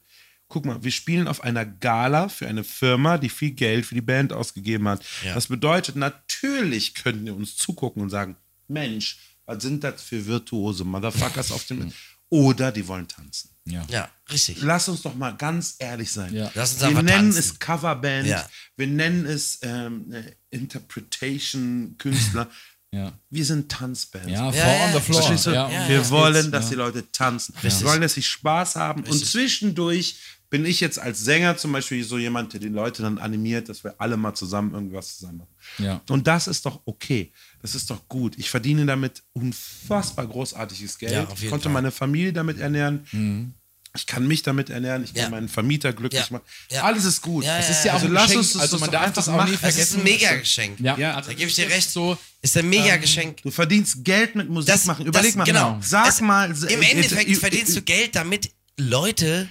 guck mal, wir spielen auf einer Gala für eine Firma, die viel Geld für die Band ausgegeben hat. Ja. Das bedeutet, natürlich könnten ihr uns zugucken und sagen, Mensch, was sind das für virtuose Motherfuckers auf dem... Oder die wollen tanzen. Ja. ja, richtig. Lass uns doch mal ganz ehrlich sein. Ja. Lass uns wir nennen tanzen. es Coverband, Ja. wir nennen es ähm, äh, Interpretation-Künstler. Ja. Wir sind Tanzbands. Ja, Ja, on the floor. Verstehst du? Ja, wir ja. wollen, dass Ja. die Leute tanzen. Wir wollen, dass sie Spaß haben. Und zwischendurch bin ich jetzt als Sänger zum Beispiel so jemand, der die Leute dann animiert, dass wir alle mal zusammen irgendwas zusammen machen. Ja. Und das ist doch okay. Das ist doch gut. Ich verdiene damit unfassbar großartiges Geld. Ja, ich konnte Fall. meine Familie damit ernähren. Ich kann mich damit ernähren. Ich kann Ja. meinen Vermieter glücklich Ja. machen. Ja. Alles ist gut. Ja, Es ist ja auch Also ein lass Geschenk. uns das also man darf einfach das auch nie machen. Es ist vergessen. ein Mega-Geschenk. Ja, Ja, also Da gebe ich dir das recht. So, Ist ein Mega-Geschenk. Du verdienst Geld mit Musik Das- machen. Überleg das- mal. genau. Sag Es- mal. Im äh, Endeffekt äh, verdienst du Geld, damit Leute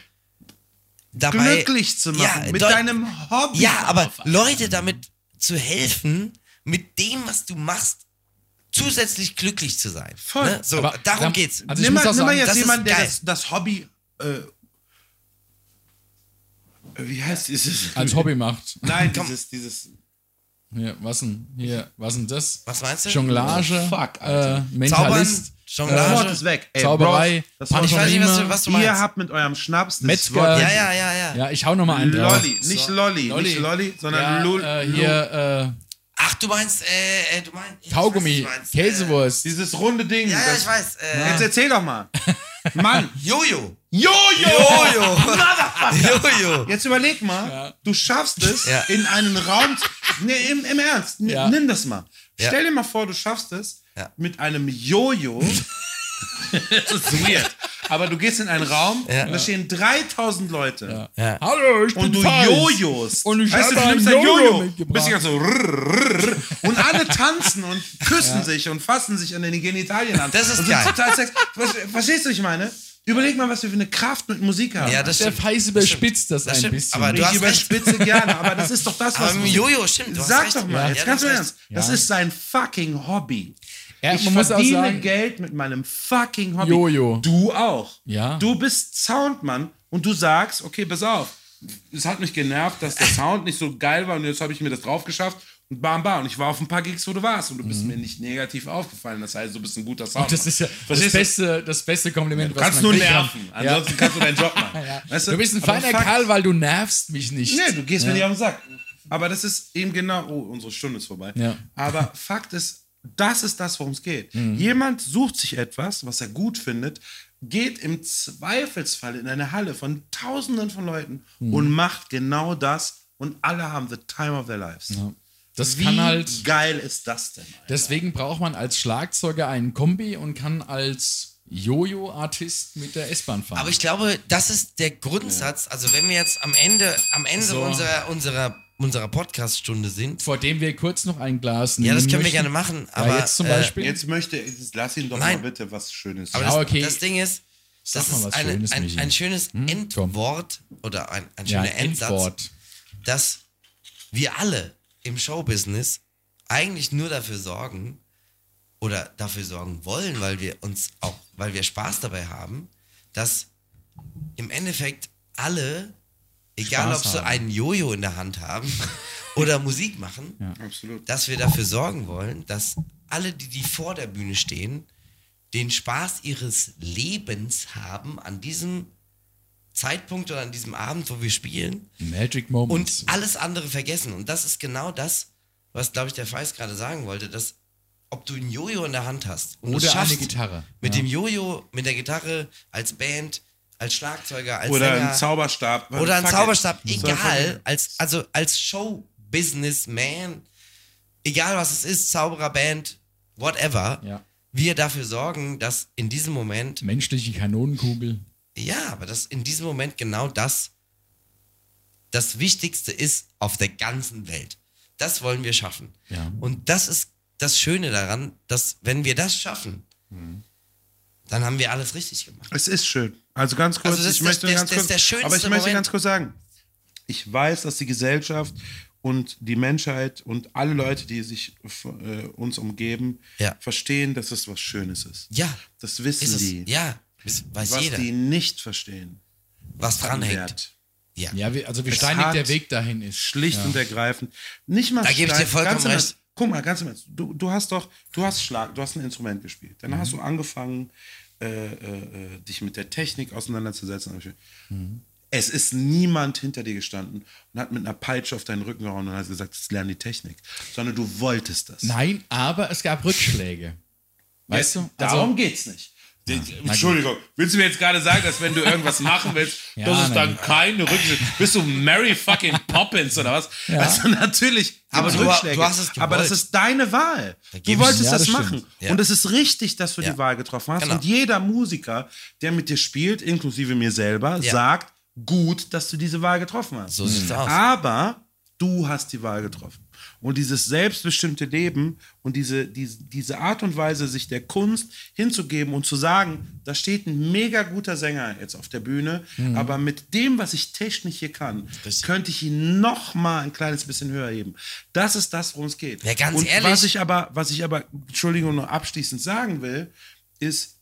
dabei glücklich zu machen. Ja, mit deinem Hobby. Ja, aber Leute damit zu helfen, mit dem, was du machst, zusätzlich glücklich zu sein. Voll. Ne? So, Aber darum dann- geht's. also nimm mal, nimm mal jetzt jemanden, der das, das Hobby. Äh, wie heißt dieses? als Hobby macht. Nein, dieses, dieses. Hier, was denn? Hier, was denn das? Was meinst du? Jonglage, Fuck, äh, Alter. Mentalist, Das Wort Jonglage. ist weg. Ey, Zauberei, das Wort ich weiß nicht, was du, was du Ihr meinst. habt mit eurem Schnaps das Metzger. Wort ja, ja, ja, ja, Ja, ich hau noch mal einen drauf. Lolli, nicht Lolli, nicht Lolli, sondern ja, Lul. äh, hier, Ach, du meinst, äh, äh, du meinst. äh, Kaugummi, weiß, meinst. Käsewurst. Dieses runde Ding. Äh, ja, ja, ich weiß. Äh, Jetzt erzähl doch mal. Mann. Jojo. Jojo! Jojo. Jojo. Jetzt überleg mal, du schaffst es Ja. in einen Raum. Nee, im, im Ernst, n- Ja. nimm das mal. Ja. Stell dir mal vor, du schaffst es Ja. mit einem Jojo. das ist weird. Aber du gehst in einen Raum Ja. und da stehen 3000 Leute. Ja. Hallo, ich Und bin du Feist. Jojos. Und ich weißt du, du nimmst ein Jojo Jojo. Bist die ganze so und alle tanzen und küssen sich und fassen sich an den Genitalien an. Das ist und geil. Total Verstehst du, was ich meine? Überleg mal, was wir für eine Kraft mit Musik haben. Ja, das Der. Feist überspitzt das, Das ein stimmt. bisschen. Aber du ich hast recht. überspitze gerne, aber das ist doch das, was Aber Jojo, stimmt. Sag recht. doch mal, Ja, jetzt du ganz. Ernst. Das Ja. ist sein fucking Hobby. ja, ich man muss auch verdiene sagen, Geld mit meinem fucking Hobby. Jojo. Du auch. Ja. Du bist Soundmann und du sagst, okay, pass auf. Es hat mich genervt, dass der Sound nicht so geil war und jetzt habe ich mir das drauf geschafft bam, bam. Und ich war auf ein paar Gigs, wo du warst und du bist mir nicht negativ aufgefallen. Das heißt, du bist ein guter. Mhm. das ist ja das Verstehst du? beste, das beste Kompliment, Du was kannst nur kriegen kann. nerven. Ansonsten kannst du deinen Job machen. Ja. Weißt Du bist ein Aber feiner Kerl, weil du nervst mich nicht. Nee, du gehst mir nicht auf den Sack. Aber das ist eben genau. Oh, unsere Stunde ist vorbei. Ja. Aber Fakt ist, das ist das, worum es geht. Mhm. Jemand sucht sich etwas, was er gut findet, geht im Zweifelsfall in eine Halle von Tausenden von Leuten Mhm. und macht genau das und alle haben the time of their lives. Das Wie kann halt. geil ist das denn? Alter? Deswegen braucht man als Schlagzeuger einen Kombi und kann als Jojo-Artist mit der S-Bahn fahren. Aber ich glaube, das ist der Grundsatz. Also wenn wir jetzt am Ende, am Ende So. unserer, unserer, unserer Podcast-Stunde sind. vor dem wir kurz noch ein Glas Ja, das nehmen können wir möchten. gerne machen. Ja, Aber jetzt zum äh, Beispiel. Jetzt möchte jetzt lass ihn doch Nein. mal bitte was Schönes Aber sagen. das, Ja, okay. das Ding ist, Sag das mal ist was eine, Schönes, ein, ein schönes Komm. Endwort oder ein, ein ja, schöner Endsatz, Endwort. dass wir alle im Showbusiness eigentlich nur dafür sorgen oder dafür sorgen wollen, weil wir uns auch, weil wir Spaß dabei haben, dass im Endeffekt alle, egal Spaß ob sie haben. einen Jojo in der Hand haben oder Musik machen, Absolut. dass wir dafür sorgen wollen, dass alle, die, die vor der Bühne stehen, den Spaß ihres Lebens haben an diesem Zeitpunkt oder an diesem Abend, wo wir spielen Magic und Moments. alles andere vergessen. Und das ist genau das, was, glaube ich, der Feist gerade sagen wollte, dass ob du ein Jojo in der Hand hast und Oder es eine schaffst, Gitarre. mit Ja. dem Jojo, mit der Gitarre, als Band, als Schlagzeuger, als Oder Sänger, ein Zauberstab. oder ein it. Zauberstab, fuck egal, it. als, also als Show-Businessman, egal was es ist, Zauberer, Band, whatever, Ja. wir dafür sorgen, dass in diesem Moment, Menschliche Kanonenkugel. Ja, aber dass in diesem Moment genau das das Wichtigste ist auf der ganzen Welt. Das wollen wir schaffen. Ja. Und das ist das Schöne daran, dass wenn wir das schaffen, Mhm. dann haben wir alles richtig gemacht. Es ist schön. Also ganz kurz, Also das ich ist möchte der- ganz das ist kurz, der aber ich möchte Moment. ganz kurz sagen, ich weiß, dass die Gesellschaft und die Menschheit und alle Leute, die sich äh, uns umgeben, Ja. verstehen, dass es was Schönes ist. Ja. Das wissen Ist es, die. ja, das weiß was jeder, die nicht verstehen, was dranhängt. Wert. Ja. Ja, wie, also wie Es steinig der Weg dahin ist. Schlicht ja. und ergreifend. Nicht mal Da gebe ich dir vollkommen recht. Guck mal, ganz im Ernst. Du, du hast doch, du hast Schlag, du hast ein Instrument gespielt. Dann Mhm. hast du angefangen, äh, äh, äh, dich mit der Technik auseinanderzusetzen. Mhm. Es ist niemand hinter dir gestanden und hat mit einer Peitsche auf deinen Rücken gehauen und hat gesagt, jetzt lern die Technik. Sondern du wolltest das. Nein, aber es gab Rückschläge. Weißt du? Also, Darum geht's nicht. Entschuldigung, willst du mir jetzt gerade sagen, dass wenn du irgendwas machen willst, Ja, dass es dann keine Rücksicht Bist du Mary fucking Poppins oder was? Also natürlich, Aber du- Rückschläge. du hast es aber das ist deine Wahl. Du wolltest Ja, das das machen. Ja. Und es ist richtig, dass du Ja. die Wahl getroffen hast. Genau. Und jeder Musiker, der mit dir spielt, inklusive mir selber, Ja. sagt, gut, dass du diese Wahl getroffen hast. So sieht's aus. Aber du hast die Wahl getroffen. Und dieses selbstbestimmte Leben und diese, diese, diese Art und Weise, sich der Kunst hinzugeben und zu sagen, da steht ein mega guter Sänger jetzt auf der Bühne, aber mit dem, was ich technisch hier kann, Richtig. könnte ich ihn noch mal ein kleines bisschen höher heben. Das ist das, worum es geht. Ja, ganz und ehrlich. Was ich aber, was ich aber, Entschuldigung, noch abschließend sagen will, ist,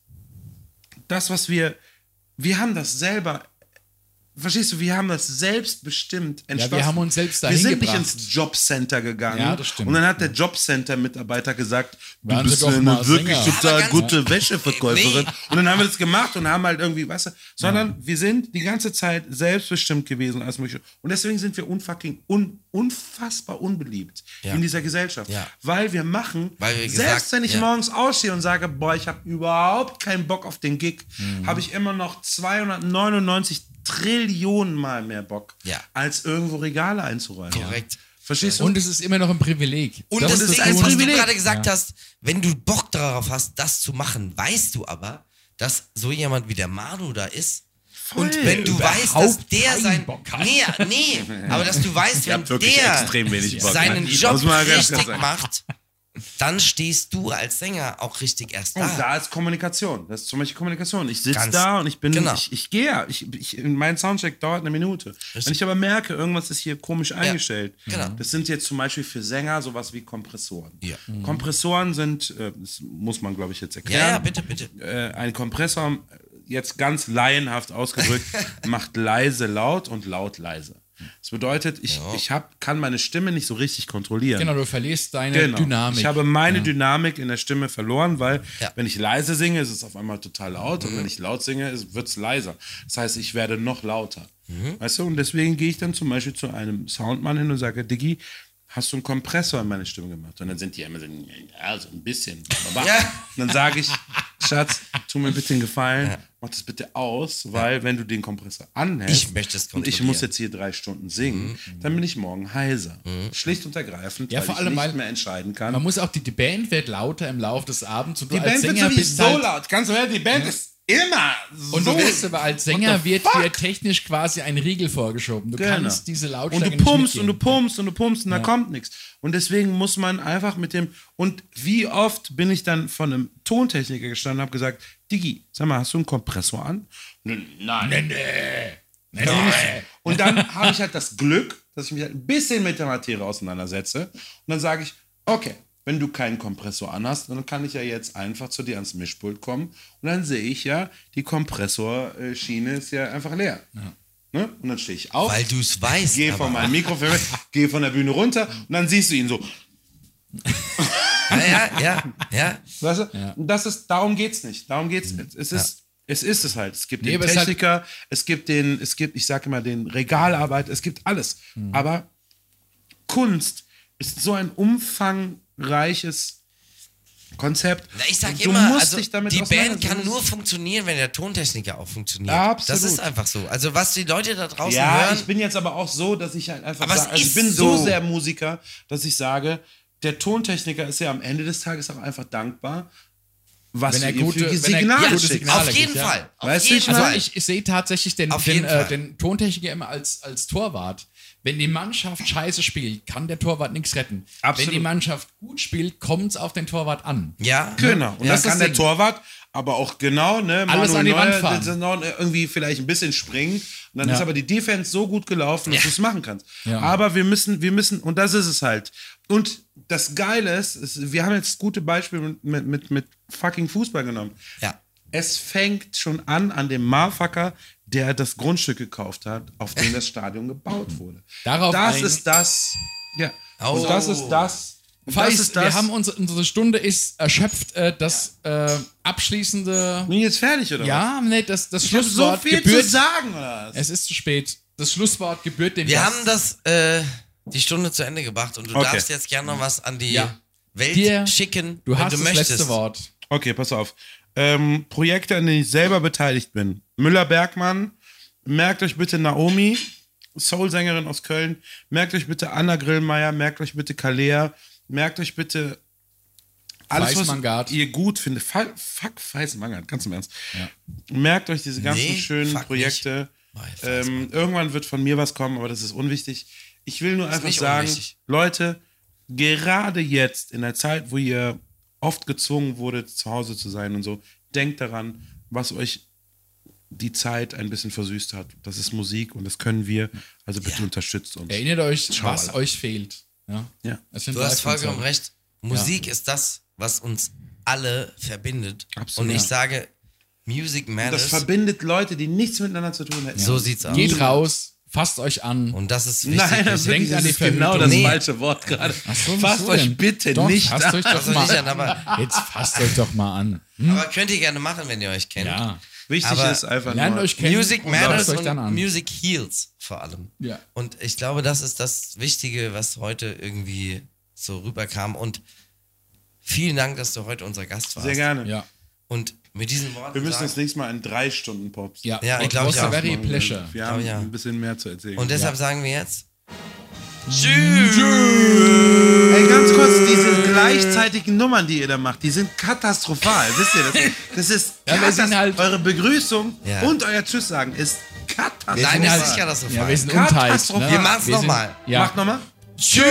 das, was wir, wir haben das selber, verstehst du, wir haben das selbstbestimmt entschlossen. haben uns selbst Wir dahin sind nicht gebracht. ins Jobcenter gegangen. Ja, das stimmt. Und dann hat der Jobcenter-Mitarbeiter gesagt, du Waren bist eine wirklich Sänger. total gute Wäscheverkäuferin. Nee. Und dann haben wir das gemacht und haben halt irgendwie, weißt du, sondern wir sind die ganze Zeit selbstbestimmt gewesen als mögliche. Und deswegen sind wir unfucking, un, unfassbar unbeliebt Ja. in dieser Gesellschaft. Ja. Weil wir machen, Weil wir selbst gesagt- wenn ich ja. morgens ausstehe und sage, boah, ich habe überhaupt keinen Bock auf den Gig, Mhm. habe ich immer noch 299 Trillionen Mal mehr Bock, Ja. als irgendwo Regale einzuräumen. Korrekt. Verstehst du? und es ist immer noch ein Privileg. Und Das das, ist ist, Coole. was du Privileg. gerade gesagt hast, wenn du Bock darauf hast, das zu machen, weißt du aber, dass so jemand wie der Manu da ist. Voll. Und wenn du Überhaupt weißt, dass der sein. Bock hat. Nee, nee, aber dass du weißt, wenn der extrem wenig Bock. seinen Job richtig macht, dann stehst du als Sänger auch richtig erst Und da. da ist Kommunikation. Das ist zum Beispiel Kommunikation. Ich sitze da und ich bin, genau. ich, ich gehe ja. Ich, ich, mein Soundcheck dauert eine Minute. Wenn ich aber merke, irgendwas ist hier komisch eingestellt. genau. Das sind jetzt zum Beispiel für Sänger sowas wie Kompressoren. Ja. Kompressoren sind, äh, das muss man glaube ich jetzt ja, erklären. ja, bitte, bitte. Äh, ein Kompressor, jetzt ganz laienhaft ausgedrückt, macht leise laut und laut leise. Das bedeutet, ich, ich hab, kann meine Stimme nicht so richtig kontrollieren. Genau, du verlierst deine Genau. Dynamik. Ich habe meine Dynamik in der Stimme verloren, weil Ja. wenn ich leise singe, ist es auf einmal total laut und wenn ich laut singe, wird es leiser. Das heißt, ich werde noch lauter. Weißt du, und deswegen gehe ich dann zum Beispiel zu einem Soundmann hin und sage, Diggi, hast du einen Kompressor in meine Stimme gemacht? Und dann sind die immer so, ja, so ein bisschen. Ja. Und dann sage ich, Schatz, tu mir bitte einen Gefallen, mach das bitte aus, weil wenn du den Kompressor anhältst Ich möchte es und ich muss jetzt hier drei Stunden singen, dann bin ich morgen heiser. Schlicht und ergreifend, Ja, weil vor ich allem, nicht weil- mehr entscheiden kann. Man muss auch, die, die Band wird lauter im Laufe des Abends und du Die als Band wird sowieso halt, laut. Ganz ehrlich, die Band ist immer so. Und du wirst aber als Sänger wird fuck? dir technisch quasi ein Riegel vorgeschoben. Du Genau. kannst diese und Lautstärke du pumpst und du pumpst und du pumpst und da kommt nichts. Und deswegen muss man einfach mit dem. Und wie oft bin ich dann von einem Tontechniker gestanden und habe gesagt: Digi, sag mal, hast du einen Kompressor an? Nein. Nee, nee. Nee, Und dann habe ich halt das Glück, dass ich mich halt ein bisschen mit der Materie auseinandersetze. Und dann sage ich, okay, wenn du keinen Kompressor anhast, dann kann ich ja jetzt einfach zu dir ans Mischpult kommen. Und dann sehe ich ja, die Kompressorschiene ist ja einfach leer. Ne? Und dann stehe ich auf, Weil du es weißt. gehe von meinem Mikrofon, weg, gehe von der Bühne runter und dann siehst du ihn so. Ja, ja, ja, ja. Weißt du? Und das ist, darum geht's nicht. Darum geht's nicht. Es ist, es ist es halt. Es gibt Nee, den halt- Techniker, es gibt den, es gibt, ich sage immer, den Regalarbeit, es gibt alles. Mhm. Aber Kunst ist so ein umfangreiches Konzept. Na, ich sag Du immer, musst also, dich damit die Band kann nur funktionieren, wenn der Tontechniker auch funktioniert. Absolut. Das ist einfach so. Also was die Leute da draußen Ja, hören, ich bin jetzt aber auch so, dass ich halt einfach sage, also ich bin so. so. sehr Musiker, dass ich sage, der Tontechniker ist ja am Ende des Tages auch einfach dankbar, was Wenn er du gute- für wenn er Signale gute schickst. Signale auf gibt, jeden ja. Fall. Auf Weißt du, jeden ich Also Fall. ich, ich sehe tatsächlich den, den, äh, den Tontechniker immer als, als Torwart. Wenn die Mannschaft scheiße spielt, kann der Torwart nichts retten. Absolut. Wenn die Mannschaft gut spielt, kommt es auf den Torwart an. ja, Genau. Und Ja, das das kann der Ding. Torwart aber auch genau, ne, Alles an die Wand fahren. irgendwie vielleicht ein bisschen springen. Und dann Ja. ist aber die Defense so gut gelaufen, dass Ja. du es machen kannst. Ja. Aber wir müssen, wir müssen, und das ist es halt. Und das Geile ist, ist wir haben jetzt gute Beispiele mit, mit, mit, mit fucking Fußball genommen. Ja. Es fängt schon an an dem Motherfucker, der das Grundstück gekauft hat, auf dem das Stadion gebaut wurde. Darauf das ein- ist das. Ja. Oh. Und das ist das. Feist, das ist das. wir haben unsere, unsere Stunde ist erschöpft. Äh, das äh, abschließende. Bin ich jetzt fertig oder was? Ja, nee, das, das Ich habe so Schlusswort viel gebührt. zu sagen, oder was? Es ist zu spät. Das Schlusswort gebührt dem Wir Gast. haben das, äh, die Stunde zu Ende gebracht und du Okay. darfst jetzt gerne noch was an die Ja. Welt Dir- schicken, Du wenn hast du das möchtest. letzte Wort. Okay, pass auf. Ähm, Projekte, an denen ich selber beteiligt bin. Müller-Bergmann, merkt euch bitte Naomi, Soul-Sängerin aus Köln, merkt euch bitte Anna Grillmeier, merkt euch bitte Kalea, merkt euch bitte alles, was ihr gut findet. Fuck, Weißmangard, ganz im Ernst. Merkt euch diese ganzen Nee, schönen Projekte. Ähm, irgendwann wird von mir was kommen, aber das ist unwichtig. Ich will nur einfach sagen, unwichtig. Leute, gerade jetzt in der Zeit, wo ihr oft gezwungen wurdet, zu Hause zu sein und so, denkt daran, was euch die Zeit ein bisschen versüßt hat. Das ist Musik und das können wir. Also bitte unterstützt uns. Erinnert euch, was Alter. euch fehlt. Ja. Ja. Es sind Du hast vollkommen recht. Musik ist das, was uns alle verbindet. Absolut. Und ich Ja. sage, Music Das matters. verbindet Leute, die nichts miteinander zu tun hätten. So sieht's aus. Geht raus, fasst euch an. Und das ist wichtig. Nein, das, wirklich, an das die ist genau das Verhütung. Nee. falsche Wort gerade. so, Fasst euch denn? bitte Doch, nicht fasst an. euch doch nicht an, mal aber, Jetzt fasst euch doch mal an. aber könnt ihr gerne machen, wenn ihr euch kennt. Ja. Wichtig Aber ist einfach Lernt nur, euch kennen. Music und matters und an. Music heals vor allem. Ja. Und ich glaube, das ist das Wichtige, was heute irgendwie so rüberkam. Und vielen Dank, dass du heute unser Gast warst. sehr gerne. Ja. Und mit diesen Worten Wir müssen sagen, das nächste Mal in drei Stunden Pops. Ja, Ja, ich It glaub, was ich a auch. very pleasure. Wir haben ja. ein bisschen mehr zu erzählen. und deshalb sagen wir jetzt Ey, ganz kurz, diese gleichzeitigen Nummern, die ihr da macht, die sind katastrophal. Wisst ihr das? Das ist Ja, wir sind katas- halt- eure Begrüßung Ja. und euer Tschüss sagen ist Wir katastrophal. sind halt- nicht katastrophal. Ja, wir sind. Katastrophal. Ne? Wir machen's sind- noch mal. Ja. Macht nochmal. Tschüss.